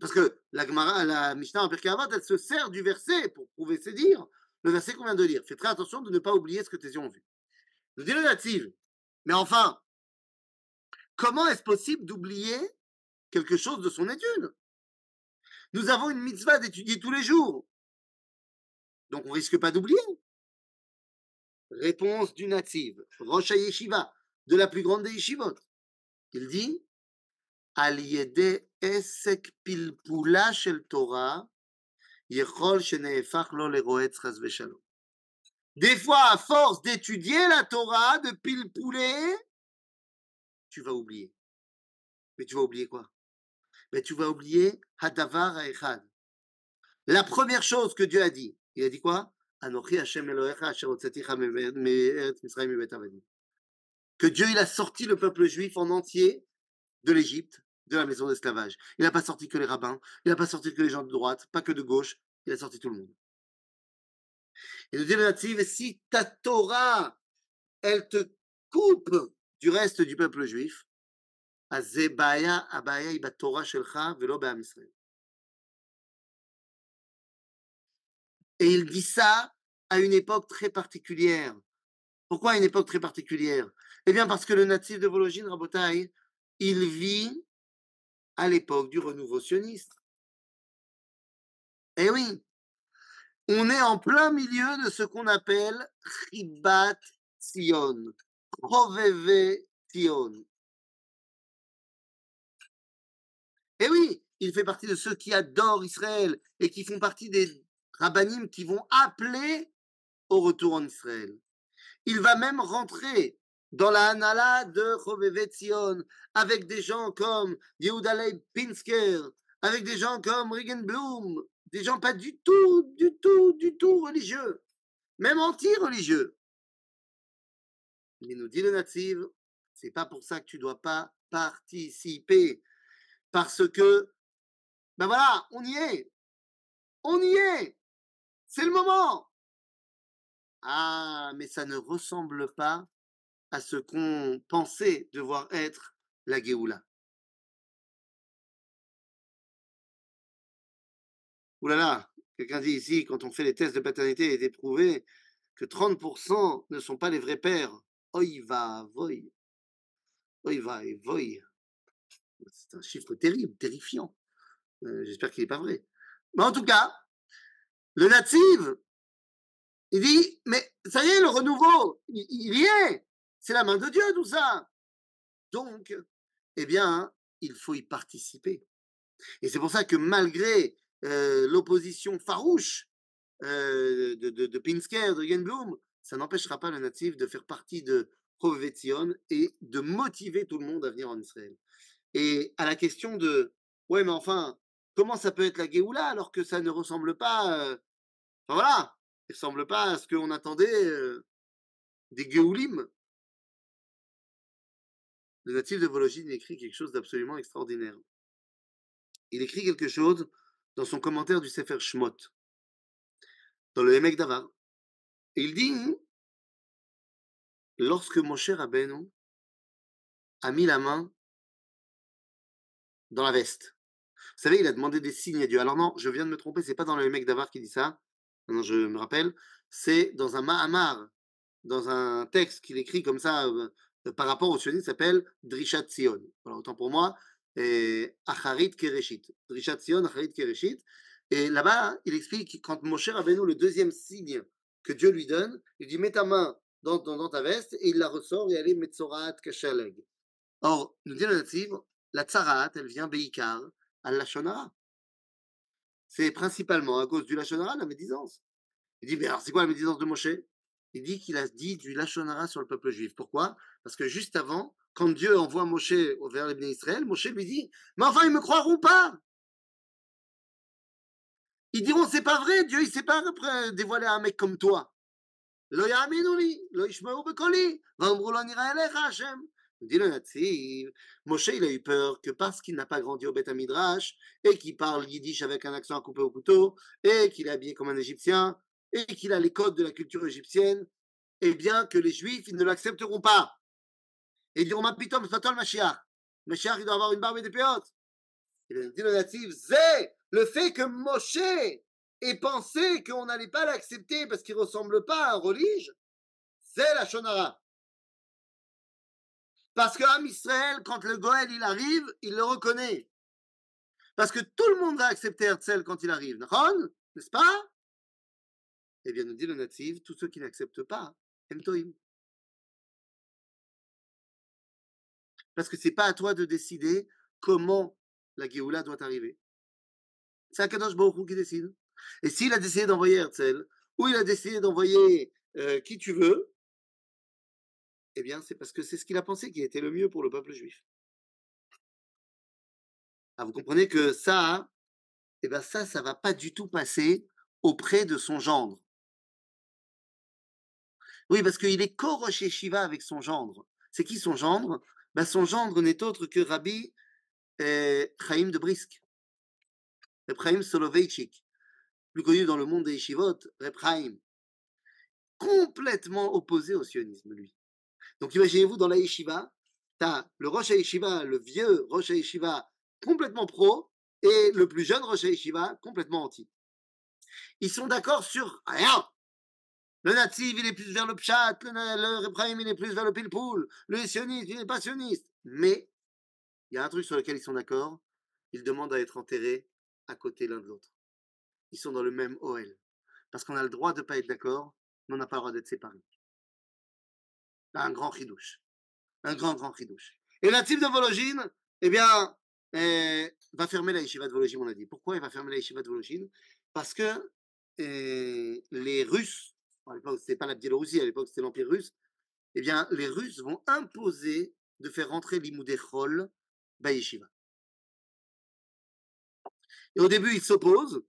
parce que la, la Mishnah en Pirkei elle se sert du verset pour prouver ses dires, le verset qu'on vient de lire. Fais très attention de ne pas oublier ce que tes yeux ont vu. Nous dit le natif, mais enfin, comment est-ce possible d'oublier quelque chose de son étude? Nous avons une mitzvah d'étudier tous les jours. Donc on risque pas d'oublier. Réponse du natif, Rosh Yeshiva, de la plus grande des yeshivot. Il dit Al yede esek pilpula shel Torah, yechol sheneefach lo leroetz chas v'shalom. Des fois, à force d'étudier la Torah, de pilpouler, tu vas oublier. Mais tu vas oublier quoi? Mais tu vas oublier Hadavar Echad. La première chose que Dieu a dit, il a dit quoi? Que Dieu il a sorti le peuple juif en entier de l'Égypte, de la maison d'esclavage. Il n'a pas sorti que les rabbins, il n'a pas sorti que les gens de droite, pas que de gauche, il a sorti tout le monde. Et nous dit le si ta Torah, elle te coupe du reste du peuple juif, Torah Et il dit ça à une époque très particulière. Pourquoi une époque très particulière? Eh bien parce que le natif de Vologine, Rabotai, il vit à l'époque du renouveau sioniste. Eh oui, on est en plein milieu de ce qu'on appelle Chibat Sion, Roveve Sion. Eh oui, il fait partie de ceux qui adorent Israël et qui font partie des rabbinim qui vont appeler au retour en Israël. Il va même rentrer dans la Hanala de Chovevet avec des gens comme Yehuda Pinsker, avec des gens comme Regenblum, des gens pas du tout, du tout, du tout religieux, même anti-religieux. Il nous dit le natif, c'est pas pour ça que tu dois pas participer, parce que, ben voilà, on y est, on y est, c'est le moment. Ah, mais ça ne ressemble pas à ce qu'on pensait devoir être la Géoula. Ouh là là, quelqu'un dit ici, quand on fait les tests de paternité, il est éprouvé que 30% ne sont pas les vrais pères. Oi va, voy. Oi va et voy. C'est un chiffre terrible, terrifiant. Euh, j'espère qu'il n'est pas vrai. Mais en tout cas, le native, il dit, mais ça y est, le renouveau, il, y est. C'est la main de Dieu, tout ça. Donc, eh bien, il faut y participer. Et c'est pour ça que malgré euh, l'opposition farouche euh, de, de, de, Pinsker, de Genblum, ça n'empêchera pas le natif de faire partie de Provetzion et de motiver tout le monde à venir en Israël. Et à la question de, ouais, mais enfin, comment ça peut être la Géoula alors que ça ne ressemble pas, euh, enfin voilà, il ne ressemble pas à ce qu'on attendait des Géoulim. Le natif de Vologine écrit quelque chose d'absolument extraordinaire. Il écrit quelque chose dans son commentaire du Sefer Shmot, dans le Emek Davar. Il dit Lorsque Moshe Rabbeinu a mis la main dans la veste, savez, il a demandé des signes à Dieu. Alors non, je viens de me tromper, c'est pas dans le Emek Davar qui dit ça. Non, je me rappelle, c'est dans un Mahamar, dans un texte qu'il écrit comme ça euh, par rapport au sionisme, s'appelle Drishat Sion. Voilà, autant pour moi, Acharit Kereshit. Drishat Sion, Acharit Kereshit. Et là-bas, il explique quand Moshe Rabbeinu, le deuxième signe que Dieu lui donne, il dit mets ta main dans, dans, ta veste et il la ressort et elle est Metzorat Kashaleg. Or, nous dit le natif, la tsarat, elle vient Beikar, à la Shonara c'est principalement à cause du Lachonara, la médisance. Il dit, mais alors c'est quoi la médisance de Moshe? Il dit qu'il a dit du Lachonara sur le peuple juif. Pourquoi? Parce que juste avant, quand Dieu envoie Moshe vers les Israël, Moshe lui dit Mais enfin, ils ne me croiront pas Ils diront C'est pas vrai, Dieu, il s'est pas dévoilé à un mec comme toi. Lo lo bekoli, Hashem. Dit le Nazi, Moshe, il a eu peur que parce qu'il n'a pas grandi au Beth Midrash et qu'il parle yiddish avec un accent à couper au couteau et qu'il est habillé comme un Égyptien et qu'il a les codes de la culture égyptienne, eh bien que les Juifs ils ne l'accepteront pas. Et ils diront Mapitom, Fatol Mashiach. Mashiach, il doit avoir une barbe et des péotes. Il dit le natif, c'est le fait que Moshe ait pensé qu'on n'allait pas l'accepter parce qu'il ressemble pas à un religieux, c'est la Shonara. Parce que Israël, quand le Goël il arrive, il le reconnaît. Parce que tout le monde va accepter Herzl quand il arrive. N'est-ce pas? Eh bien, nous dit le natif, tous ceux qui n'acceptent pas, Emtoim. Parce que c'est pas à toi de décider comment la Géoula doit arriver. C'est Akadosh Baruch qui décide. Et s'il a décidé d'envoyer Herzl, ou il a décidé d'envoyer euh, qui tu veux, eh bien, c'est parce que c'est ce qu'il a pensé qui était le mieux pour le peuple juif. Ah, vous comprenez que ça, eh bien ça, ça va pas du tout passer auprès de son gendre. Oui, parce qu'il est co-rocher Shiva avec son gendre. C'est qui son gendre? Ben, Son gendre n'est autre que Rabbi eh, Chaim de Brisk. Chaim Soloveitchik, plus connu dans le monde des Yeshivot, Reb complètement opposé au sionisme, lui. Donc imaginez-vous dans la yeshiva, tu as le Rosh Yeshiva, le vieux Rosh Yeshiva complètement pro, et le plus jeune Rosh Yeshiva complètement anti. Ils sont d'accord sur rien. Le natif, il est plus vers le pshat, le, le il est plus vers le pilpoul, le sioniste, il n'est pas sioniste. Mais il y a un truc sur lequel ils sont d'accord, ils demandent à être enterrés à côté l'un de l'autre. Ils sont dans le même OL. Parce qu'on a le droit de ne pas être d'accord, mais on n'a pas le droit d'être séparés un grand chidouche. Un grand, grand chidouche. Et la type de Vologine, eh bien, eh, va fermer la yeshiva de Vologine, on a dit. Pourquoi il va fermer la yeshiva de Vologine? Parce que eh, les Russes, à l'époque, c'était pas la Biélorussie, à l'époque, c'était l'Empire russe, eh bien, les Russes vont imposer de faire rentrer l'imoudechol à yeshiva. Et au début, ils s'opposent,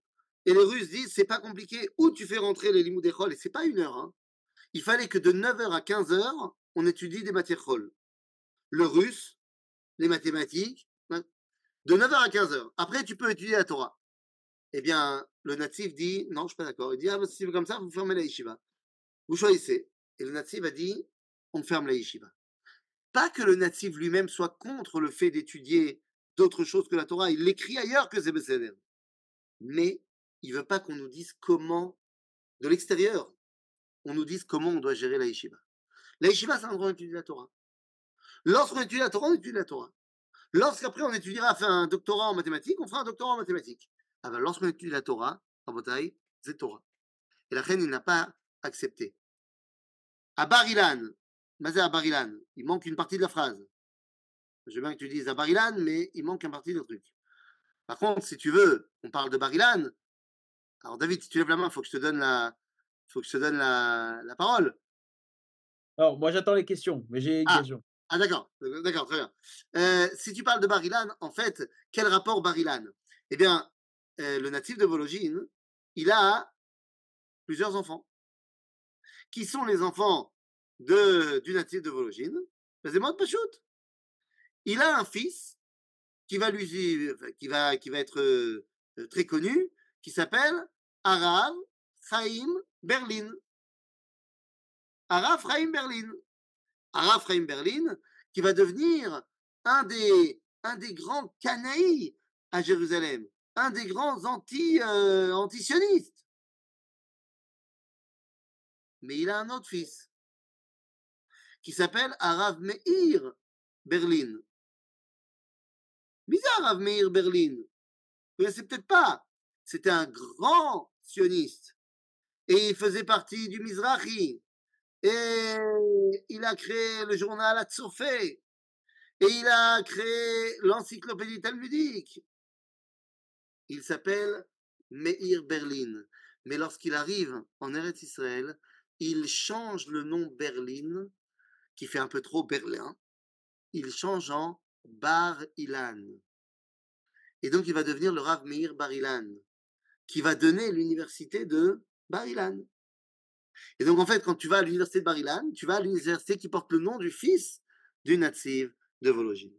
et les Russes disent, c'est pas compliqué, où tu fais rentrer les limoudechol, et c'est pas une heure, hein, il fallait que de 9h à 15h, on étudie des matières folles. Le russe, les mathématiques, hein, de 9h à 15h. Après, tu peux étudier la Torah. Eh bien, le natif dit, non, je suis pas d'accord. Il dit, ah, si c'est comme ça, vous fermez la yeshiva. Vous choisissez. Et le natif a dit, on ferme la yeshiva. Pas que le natif lui-même soit contre le fait d'étudier d'autres choses que la Torah. Il l'écrit ailleurs que Zébécéder. Mais il veut pas qu'on nous dise comment, de l'extérieur, on nous dise comment on doit gérer la yeshiva. La yeshiva, c'est un endroit où on la Torah. Lorsqu'on étudie la Torah, on étudie la Torah. Lorsqu'après on étudiera, un doctorat en mathématiques, on fera un doctorat en mathématiques. Ah ben, lorsqu'on étudie la Torah, bataille, c'est Torah. Et la reine, il n'a pas accepté. À Barilan, Mazé à Barilan, il manque une partie de la phrase. Je veux bien que tu dises à Barilan, mais il manque une partie de truc. Par contre, si tu veux, on parle de Barilan. Alors David, si tu lèves la main, il faut que je te donne la, faut que je te donne la, la parole. Alors, moi, j'attends les questions, mais j'ai une ah. question. Ah, d'accord, d'accord, très bien. Euh, si tu parles de Barilan, en fait, quel rapport Barilan? Eh bien, euh, le natif de Vologine, il a plusieurs enfants. Qui sont les enfants de, du natif de Vologine. Il a un fils qui va lui, qui va, qui va être euh, très connu, qui s'appelle Arav Chaim Berlin. Chaim Berlin. Chaim Berlin, qui va devenir un des, grands canaïs à Jérusalem, un des grands anti, euh, antisionistes. Mais il a un autre fils qui s'appelle Arav Meir Berlin. Bizarre, Arav Meir Berlin. Vous ne peut-être pas. C'était un grand sioniste et il faisait partie du Mizrahi. Et il a créé le journal Atzofé. Et il a créé l'encyclopédie talmudique. Il s'appelle Meir Berlin. Mais lorsqu'il arrive en Eretz Israël, il change le nom Berlin, qui fait un peu trop Berlin. il change en Bar Ilan. Et donc, il va devenir le Rav Meir Bar Ilan, qui va donner l'université de Bar Ilan. Et donc, en fait, quand tu vas à l'université de Bar Ilan, tu vas à l'université qui porte le nom du fils du Natsiv de Vologine.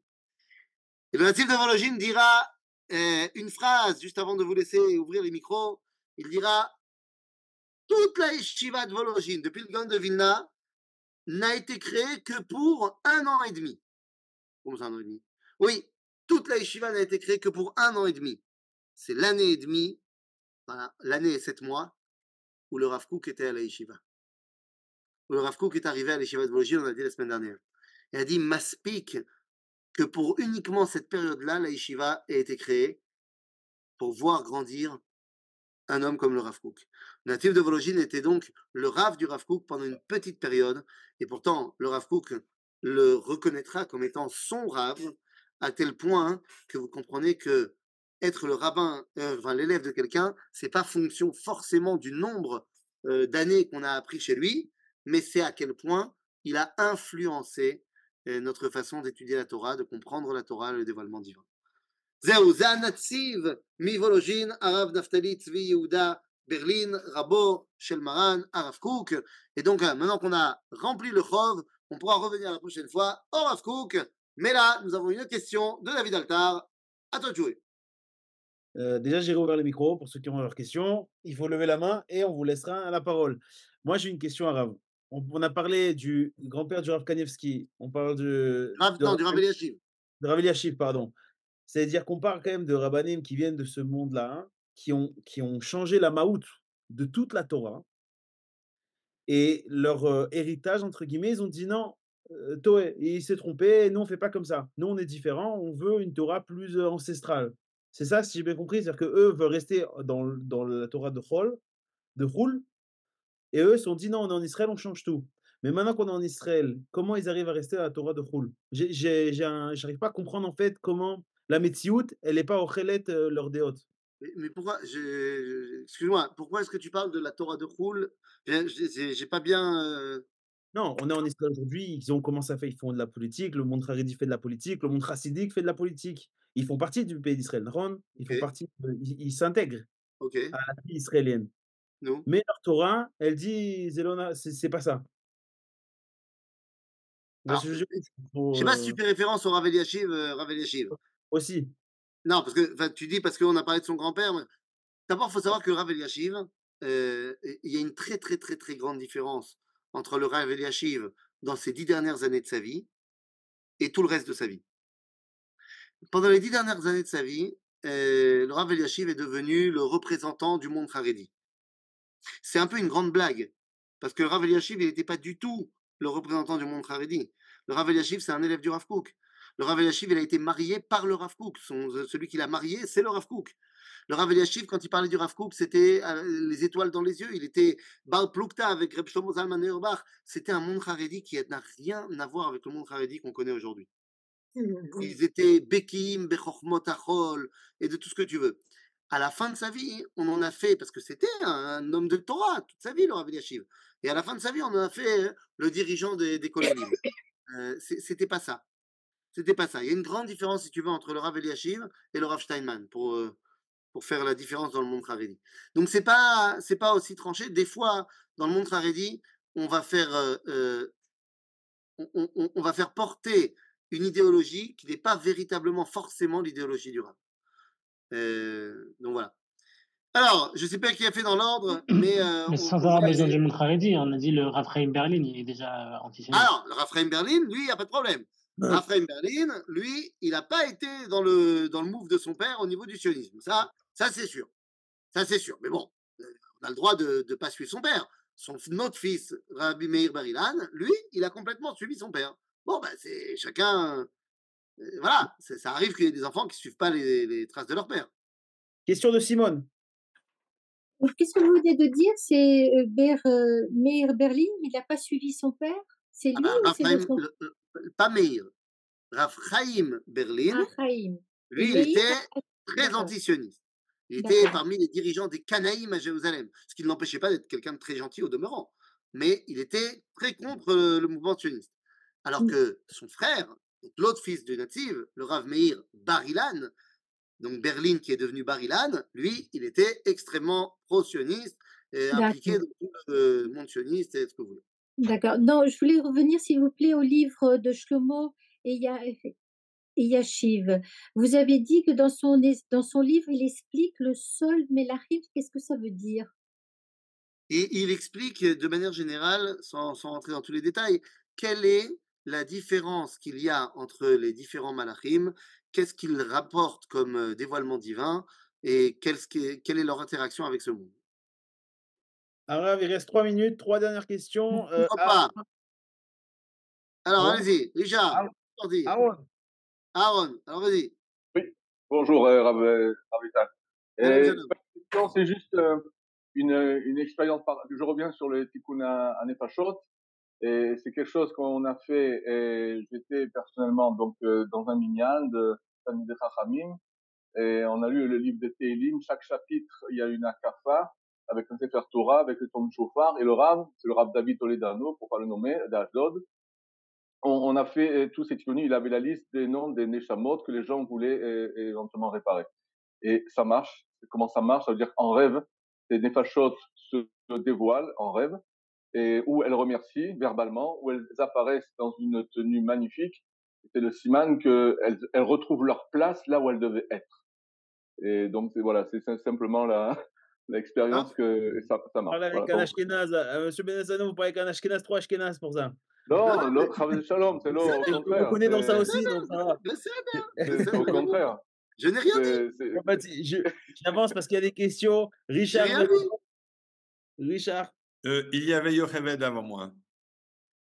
Et le Natsiv de Vologine dira euh, une phrase juste avant de vous laisser ouvrir les micros. Il dira toute la yeshiva de Vologine, depuis le Gan de Vilna, n'a été créée que pour un an et demi. Comment un an et demi Oui, toute la yeshiva n'a été créée que pour un an et demi. C'est l'année et demie, l'année et sept mois, où le Rav Kook était à la yeshiva. Où le Rav Kook est arrivé à la yeshiva de Vologine, on a dit la semaine dernière. Il a dit Maspik, que pour uniquement cette période-là, la yeshiva a été créée pour voir grandir un homme comme le Rav Kook. Natif de Vologine était donc le Rav du Rav Kook pendant une petite période, et pourtant le Rav Kook le reconnaîtra comme étant son Rav, à tel point que vous comprenez que être le rabbin, euh, enfin l'élève de quelqu'un, c'est pas fonction forcément du nombre euh, d'années qu'on a appris chez lui, mais c'est à quel point il a influencé euh, notre façon d'étudier la Torah, de comprendre la Torah, le dévoilement divin. זהו, זה הנציב מוולוז'ין, הרב נפתלי צבי יהודה ברלין, רבו של מרן, הרב קוק. Et donc, maintenant qu'on a rempli le chov, on pourra revenir la prochaine fois au Rav Kook. Mais là, nous avons une question de David Altar. À toi de jouer. Euh, déjà, j'ai rouvert le micro pour ceux qui ont leurs questions. Il faut lever la main et on vous laissera la parole. Moi, j'ai une question à Rav. On, on a parlé du grand-père du Rav Kanievski. On parle de. Rav, de non, du Rav Eliashiv. de Rav Eliashiv, pardon. C'est-à-dire qu'on parle quand même de Rabbanim qui viennent de ce monde-là, hein, qui, ont, qui ont changé la maout de toute la Torah. Et leur euh, héritage, entre guillemets, ils ont dit non, euh, Toé, il s'est trompé, nous on fait pas comme ça. Nous on est différents, on veut une Torah plus euh, ancestrale. C'est ça, si j'ai bien compris, c'est-à-dire qu'eux veulent rester dans, la Torah de Chol, de Roul, et eux se sont dit non, on est en Israël, on change tout. Mais maintenant qu'on est en Israël, comment ils arrivent à rester à la Torah de Roul J'arrive pas à comprendre en fait comment la Metsiout, elle n'est pas au Chelet euh, leur déote. Mais, pourquoi, excuse-moi, pourquoi est-ce que tu parles de la Torah de Roul J'ai pas bien. Non, on est en Israël aujourd'hui, ils ont commencé à faire, ils font de la politique, le monde Haredi fait de la politique, le monde chassidique fait de la politique. Ils font partie du pays d'Israël, Ron, ils font partie, de- ils s'intègrent à la vie israélienne. Mais leur Torah, elle dit, Zelona, c'est pas ça. Alors, je- sais pas si euh, tu fais référence au Rav Eliashiv, euh, Rav Eliashiv. aussi. Non, parce que tu dis parce qu'on a parlé de son grand-père. mais D'abord, il faut savoir que Rav Eliashiv, euh, il y a une très très très très grande différence entre le Rav Eliashiv dans ses dix dernières années de sa vie et tout le reste de sa vie. Pendant les dix dernières années de sa vie, euh, le Rav Eliashiv est devenu le représentant du monde Haredi. C'est un peu une grande blague, parce que le Rav Eliashiv, n'était pas du tout le représentant du monde Haredi. Le Rav Eliashiv, c'est un élève du Rav Kook. Le Rav Eliashiv, il a été marié par le Rav Kook. Son- celui qui l'a marié, c'est le Rav Kook. Le Rav Eliashiv, quand il parlait du Rav Kook, c'était euh, les étoiles dans les yeux. Il était Baal Plukta avec Reb Shlomo Zalman Auerbach. C'était un monde Haredi qui n'a rien à voir avec le monde Haredi qu'on connaît aujourd'hui. Ils étaient Bekim, Bechormot Achol, et de tout ce que tu veux. À la fin de sa vie, on en a fait, parce que c'était un homme de Torah toute sa vie, le Rav Eliashiv. Et à la fin de sa vie, on en a fait euh, le dirigeant des, des colonies. Euh, c'était pas ça. C'était pas ça. Il y a une grande différence, si tu veux, entre le Rav Eliashiv et le Rav Steinman pour, euh, pour faire la différence dans le monde Haredi. Donc c'est pas c'est pas aussi tranché. Des fois, dans le monde Haredi, on va faire euh, euh, on, on- on- on va faire porter une idéologie qui n'est pas véritablement forcément l'idéologie du Rav. Euh, donc voilà. Alors, je sais pas qui a fait dans l'ordre, mais euh, sans on avoir besoin du Montraredi, on a dit le Raphaël Berlin, il est déjà antisémite. Alors, le Raphaël Berlin, lui, il n'y a pas de problème. Raphaël Berlin, lui, il n'a pas été dans le, dans le move de son père au niveau du sionisme. Ça, ça c'est sûr. Ça, c'est sûr. Mais bon, euh, on a le droit de ne pas suivre son père. Son, notre fils, Rabbi Meir Barilan, lui, il a complètement suivi son père. Bon, ben, c'est chacun. euh, voilà, ça arrive qu'il y ait des enfants qui ne suivent pas les, les traces de leur père. Question de Simone. Qu'est-ce que vous venez de dire? C'est euh, Ber, euh, Meir Berlin, il n'a pas suivi son père? C'est Ah lui ben, ou c'est pas Meir. Raphaïm Berlin, Ah, lui, il était très antisioniste. Il était parmi les dirigeants des Canaïm à Jérusalem, ce qui ne l'empêchait pas d'être quelqu'un de très gentil au demeurant. Mais il était très contre euh, le mouvement sioniste. Alors Mm. que son frère, L'autre fils du Nativ, le Rav Meir Barilan, donc Berlin qui est devenu Barilan, lui, il était extrêmement pro-sioniste et impliqué dans tout le monde sioniste et ce que vous voulez. D'accord. Non, je voulais revenir, s'il vous plaît, au livre de Shlomo et Yashiv. Vous avez dit que dans son, dans son livre, il explique le sol Melachim. Qu'est-ce que ça veut dire? Et il explique de manière générale, sans, sans rentrer dans tous les détails, quelle est la différence qu'il y a entre les différents Malachim, qu'est-ce qu'ils rapportent comme dévoilement divin et quelle, quelle est leur interaction avec ce monde? Alors, il reste trois minutes, trois dernières questions. Euh, pas. Alors, allez-y, Richard. Aaron? Aaron, alors vas-y. Oui, bonjour, euh, Ravita. question, c'est juste euh, une, une expérience. Par... Je reviens sur le Tikkun à Nefashot. Et c'est quelque chose qu'on a fait. Et j'étais personnellement donc euh, dans un minyan de de Chachamim. Et on a lu le livre de Télim. Chaque chapitre, il y a une akafa avec un Sefer Torah, avec le ton chauffard, et le Rav, c'est le Rav David Toledano, pour pas le nommer, d'Ashdod. On, on, a fait euh, tout cette connus, il avait la liste des noms des Neshamot que les gens voulaient euh, éventuellement réparer. Et ça marche. Comment ça marche? Ça veut dire qu'en rêve, les Nefashot se dévoilent en rêve, et où elles remercient verbalement, où elles apparaissent dans une tenue magnifique. C'est le siman qu'elles elles retrouvent leur place là où elles devaient être. Et donc, voilà, c'est simplement la, l'expérience que ça, ça marche. Voilà, avec un Ashkenaz. Euh, Monsieur Benazano, vous parlez avec un Ashkenaz, trois Ashkenaz pour ça. Non, l'autre Rav Shalom, c'est l'autre. Vous connaissez dans ça aussi, donc ça. C'est au contraire. Je n'ai rien dit. En fait, j'avance parce qu'il y a des questions. Richard. Richard. Euh, il y avait Yocheved avant moi.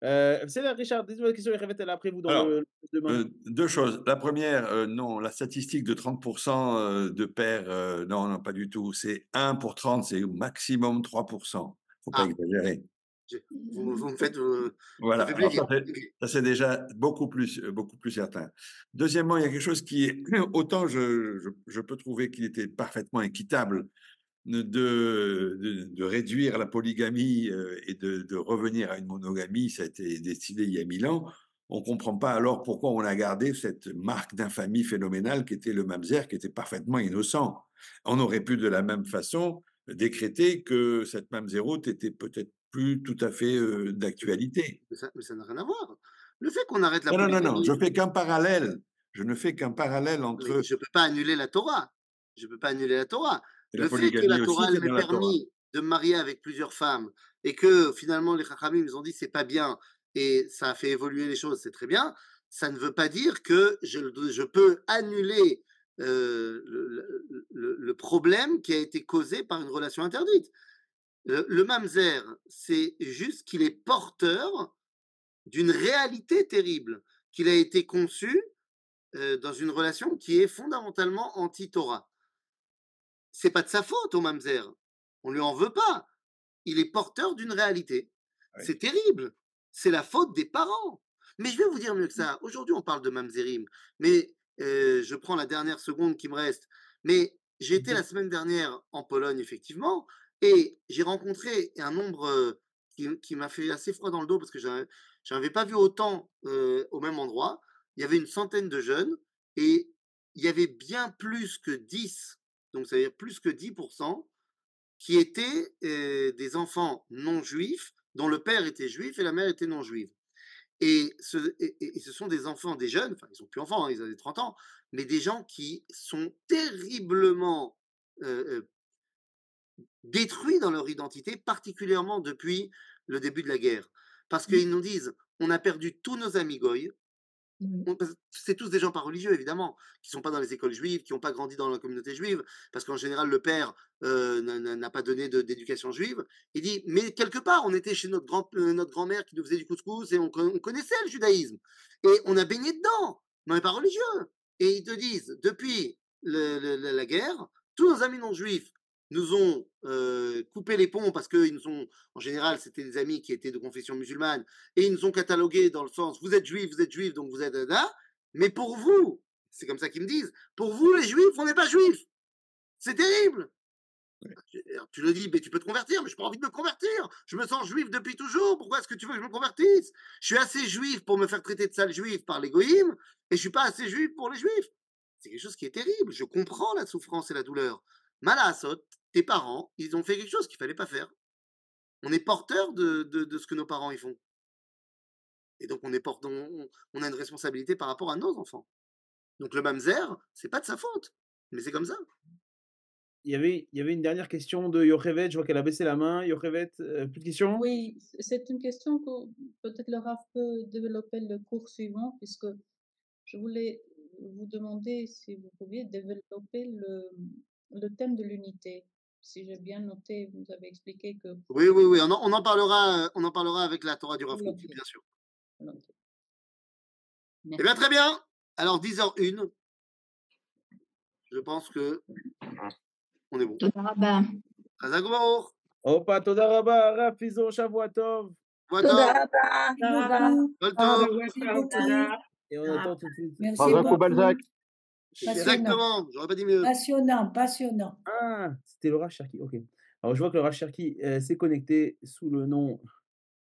Euh, c'est là, Richard, dites-moi la question, elle est après vous dans Alors, le, le euh, deux choses. La première, euh, non, la statistique de 30% euh, de pères, euh, non, non, pas du tout. C'est 1 pour 30, c'est au maximum 3%. faut pas Ah. exagérer. Je- Vous, vous me faites. vous- Voilà, ça alors c'est- déjà beaucoup plus, euh, beaucoup plus certain. Deuxièmement, il y a quelque chose qui est, autant je, je, je peux trouver qu'il était parfaitement équitable de, de, de réduire la polygamie euh, et de, de revenir à une monogamie, ça a été décidé il y a mille ans. On comprend pas alors pourquoi on a gardé cette marque d'infamie phénoménale qui était le mamzer, qui était parfaitement innocent. On aurait pu de la même façon décréter que cette mamzeroute était peut-être plus tout à fait euh, d'actualité. Mais ça mais ça n'a rien à voir. Le fait qu'on arrête la Non, non, non, non, je fais qu'un parallèle. Je ne fais qu'un parallèle entre Mais je ne peux pas annuler la Torah. Je ne peux pas annuler la Torah. le fait que la Torah m'ait permis de me marier avec plusieurs femmes et que finalement les Chachamim ils ont dit c'est pas bien et ça a fait évoluer les choses, c'est très bien. Ça ne veut pas dire que je, je peux annuler euh, le, le- le problème qui a été causé par une relation interdite. Le, le mamzer, c'est juste qu'il est porteur d'une réalité terrible, qu'il a été conçu euh, dans une relation qui est fondamentalement anti-Torah. C'est pas de sa faute au mamzer. On lui en veut pas. Il est porteur d'une réalité. C'est terrible. C'est la faute des parents. Mais je vais vous dire mieux que ça. Aujourd'hui, on parle de mamzerim, mais euh, je prends la dernière seconde qui me reste. Mais j'ai été la semaine dernière en Pologne, effectivement, et j'ai rencontré un nombre qui, m'a fait assez froid dans le dos parce que j'en j'en avais pas vu autant au même endroit. Il y avait une centaine de jeunes et il y avait bien plus que 10, donc ça veut dire plus que 10%, qui étaient des enfants non juifs dont le père était juif et la mère était non juive. Et ce, sont des enfants, des jeunes, enfin ils sont plus enfants, hein, ils avaient 30 ans, mais des gens qui sont terriblement détruits dans leur identité, particulièrement depuis le début de la guerre. Parce qu'ils nous disent, on a perdu tous nos amis goy, c'est tous des gens pas religieux, évidemment, qui sont pas dans les écoles juives, qui n'ont pas grandi dans la communauté juive, parce qu'en général, le père euh, n'a- pas donné d'éducation juive. Il dit, mais quelque part, on était chez notre, grand, euh, notre grand-mère qui nous faisait du couscous et on, con- on connaissait le judaïsme. Et on a baigné dedans, mais on n'est pas religieux. Et ils te disent, depuis le- le- le- la guerre, tous nos amis non juifs nous ont euh, coupé les ponts parce qu'ils nous ont, en général, c'était des amis qui étaient de confession musulmane, et ils nous ont catalogués dans le sens, vous êtes juif, vous êtes juif, donc vous êtes là, mais pour vous, c'est comme ça qu'ils me disent, pour vous les juifs, on n'est pas juifs. C'est terrible. Tu le dis, mais tu peux te convertir, mais je n'ai pas envie de me convertir. Je me sens juif depuis toujours. Pourquoi est-ce que tu veux que je me convertisse? Je suis assez juif pour me faire traiter de sale juif par l'égoïme, et je suis pas assez juif pour les juifs. C'est quelque chose qui est terrible. Je comprends la souffrance et la douleur. Malasot, tes parents, ils ont fait quelque chose qu'il fallait pas faire. On est porteur de, de, ce que nos parents y font. Et donc on, est porte, on, on, a une responsabilité par rapport à nos enfants. Donc le mamzer, c'est pas de sa faute, mais c'est comme ça. Il y, avait, il y avait une dernière question de Yochevet, je vois qu'elle a baissé la main. Yochevet, euh, plus de questions? Oui, c'est une question que peut-être le RAF peut développer le cours suivant, puisque je voulais vous demander si vous pouviez développer le, le thème de l'unité. Si j'ai bien noté, vous avez expliqué que. Oui, oui, oui, on en, on en parlera, on en parlera avec la Torah du Rav bien sûr. Eh bien, très bien. Alors, 10h01. Je pense que on est bon. Todaraba. Chazak Opa, todaraba, Rafizo, Shavuatov. Todaraba. Et on attend tout de suite. Merci beaucoup. Balzac. Exactement, j'aurais pas dit mieux. Passionnant, passionnant. Ah, c'était Laura Cherki, ok. Alors je vois que Laura Cherki euh, s'est connecté sous le nom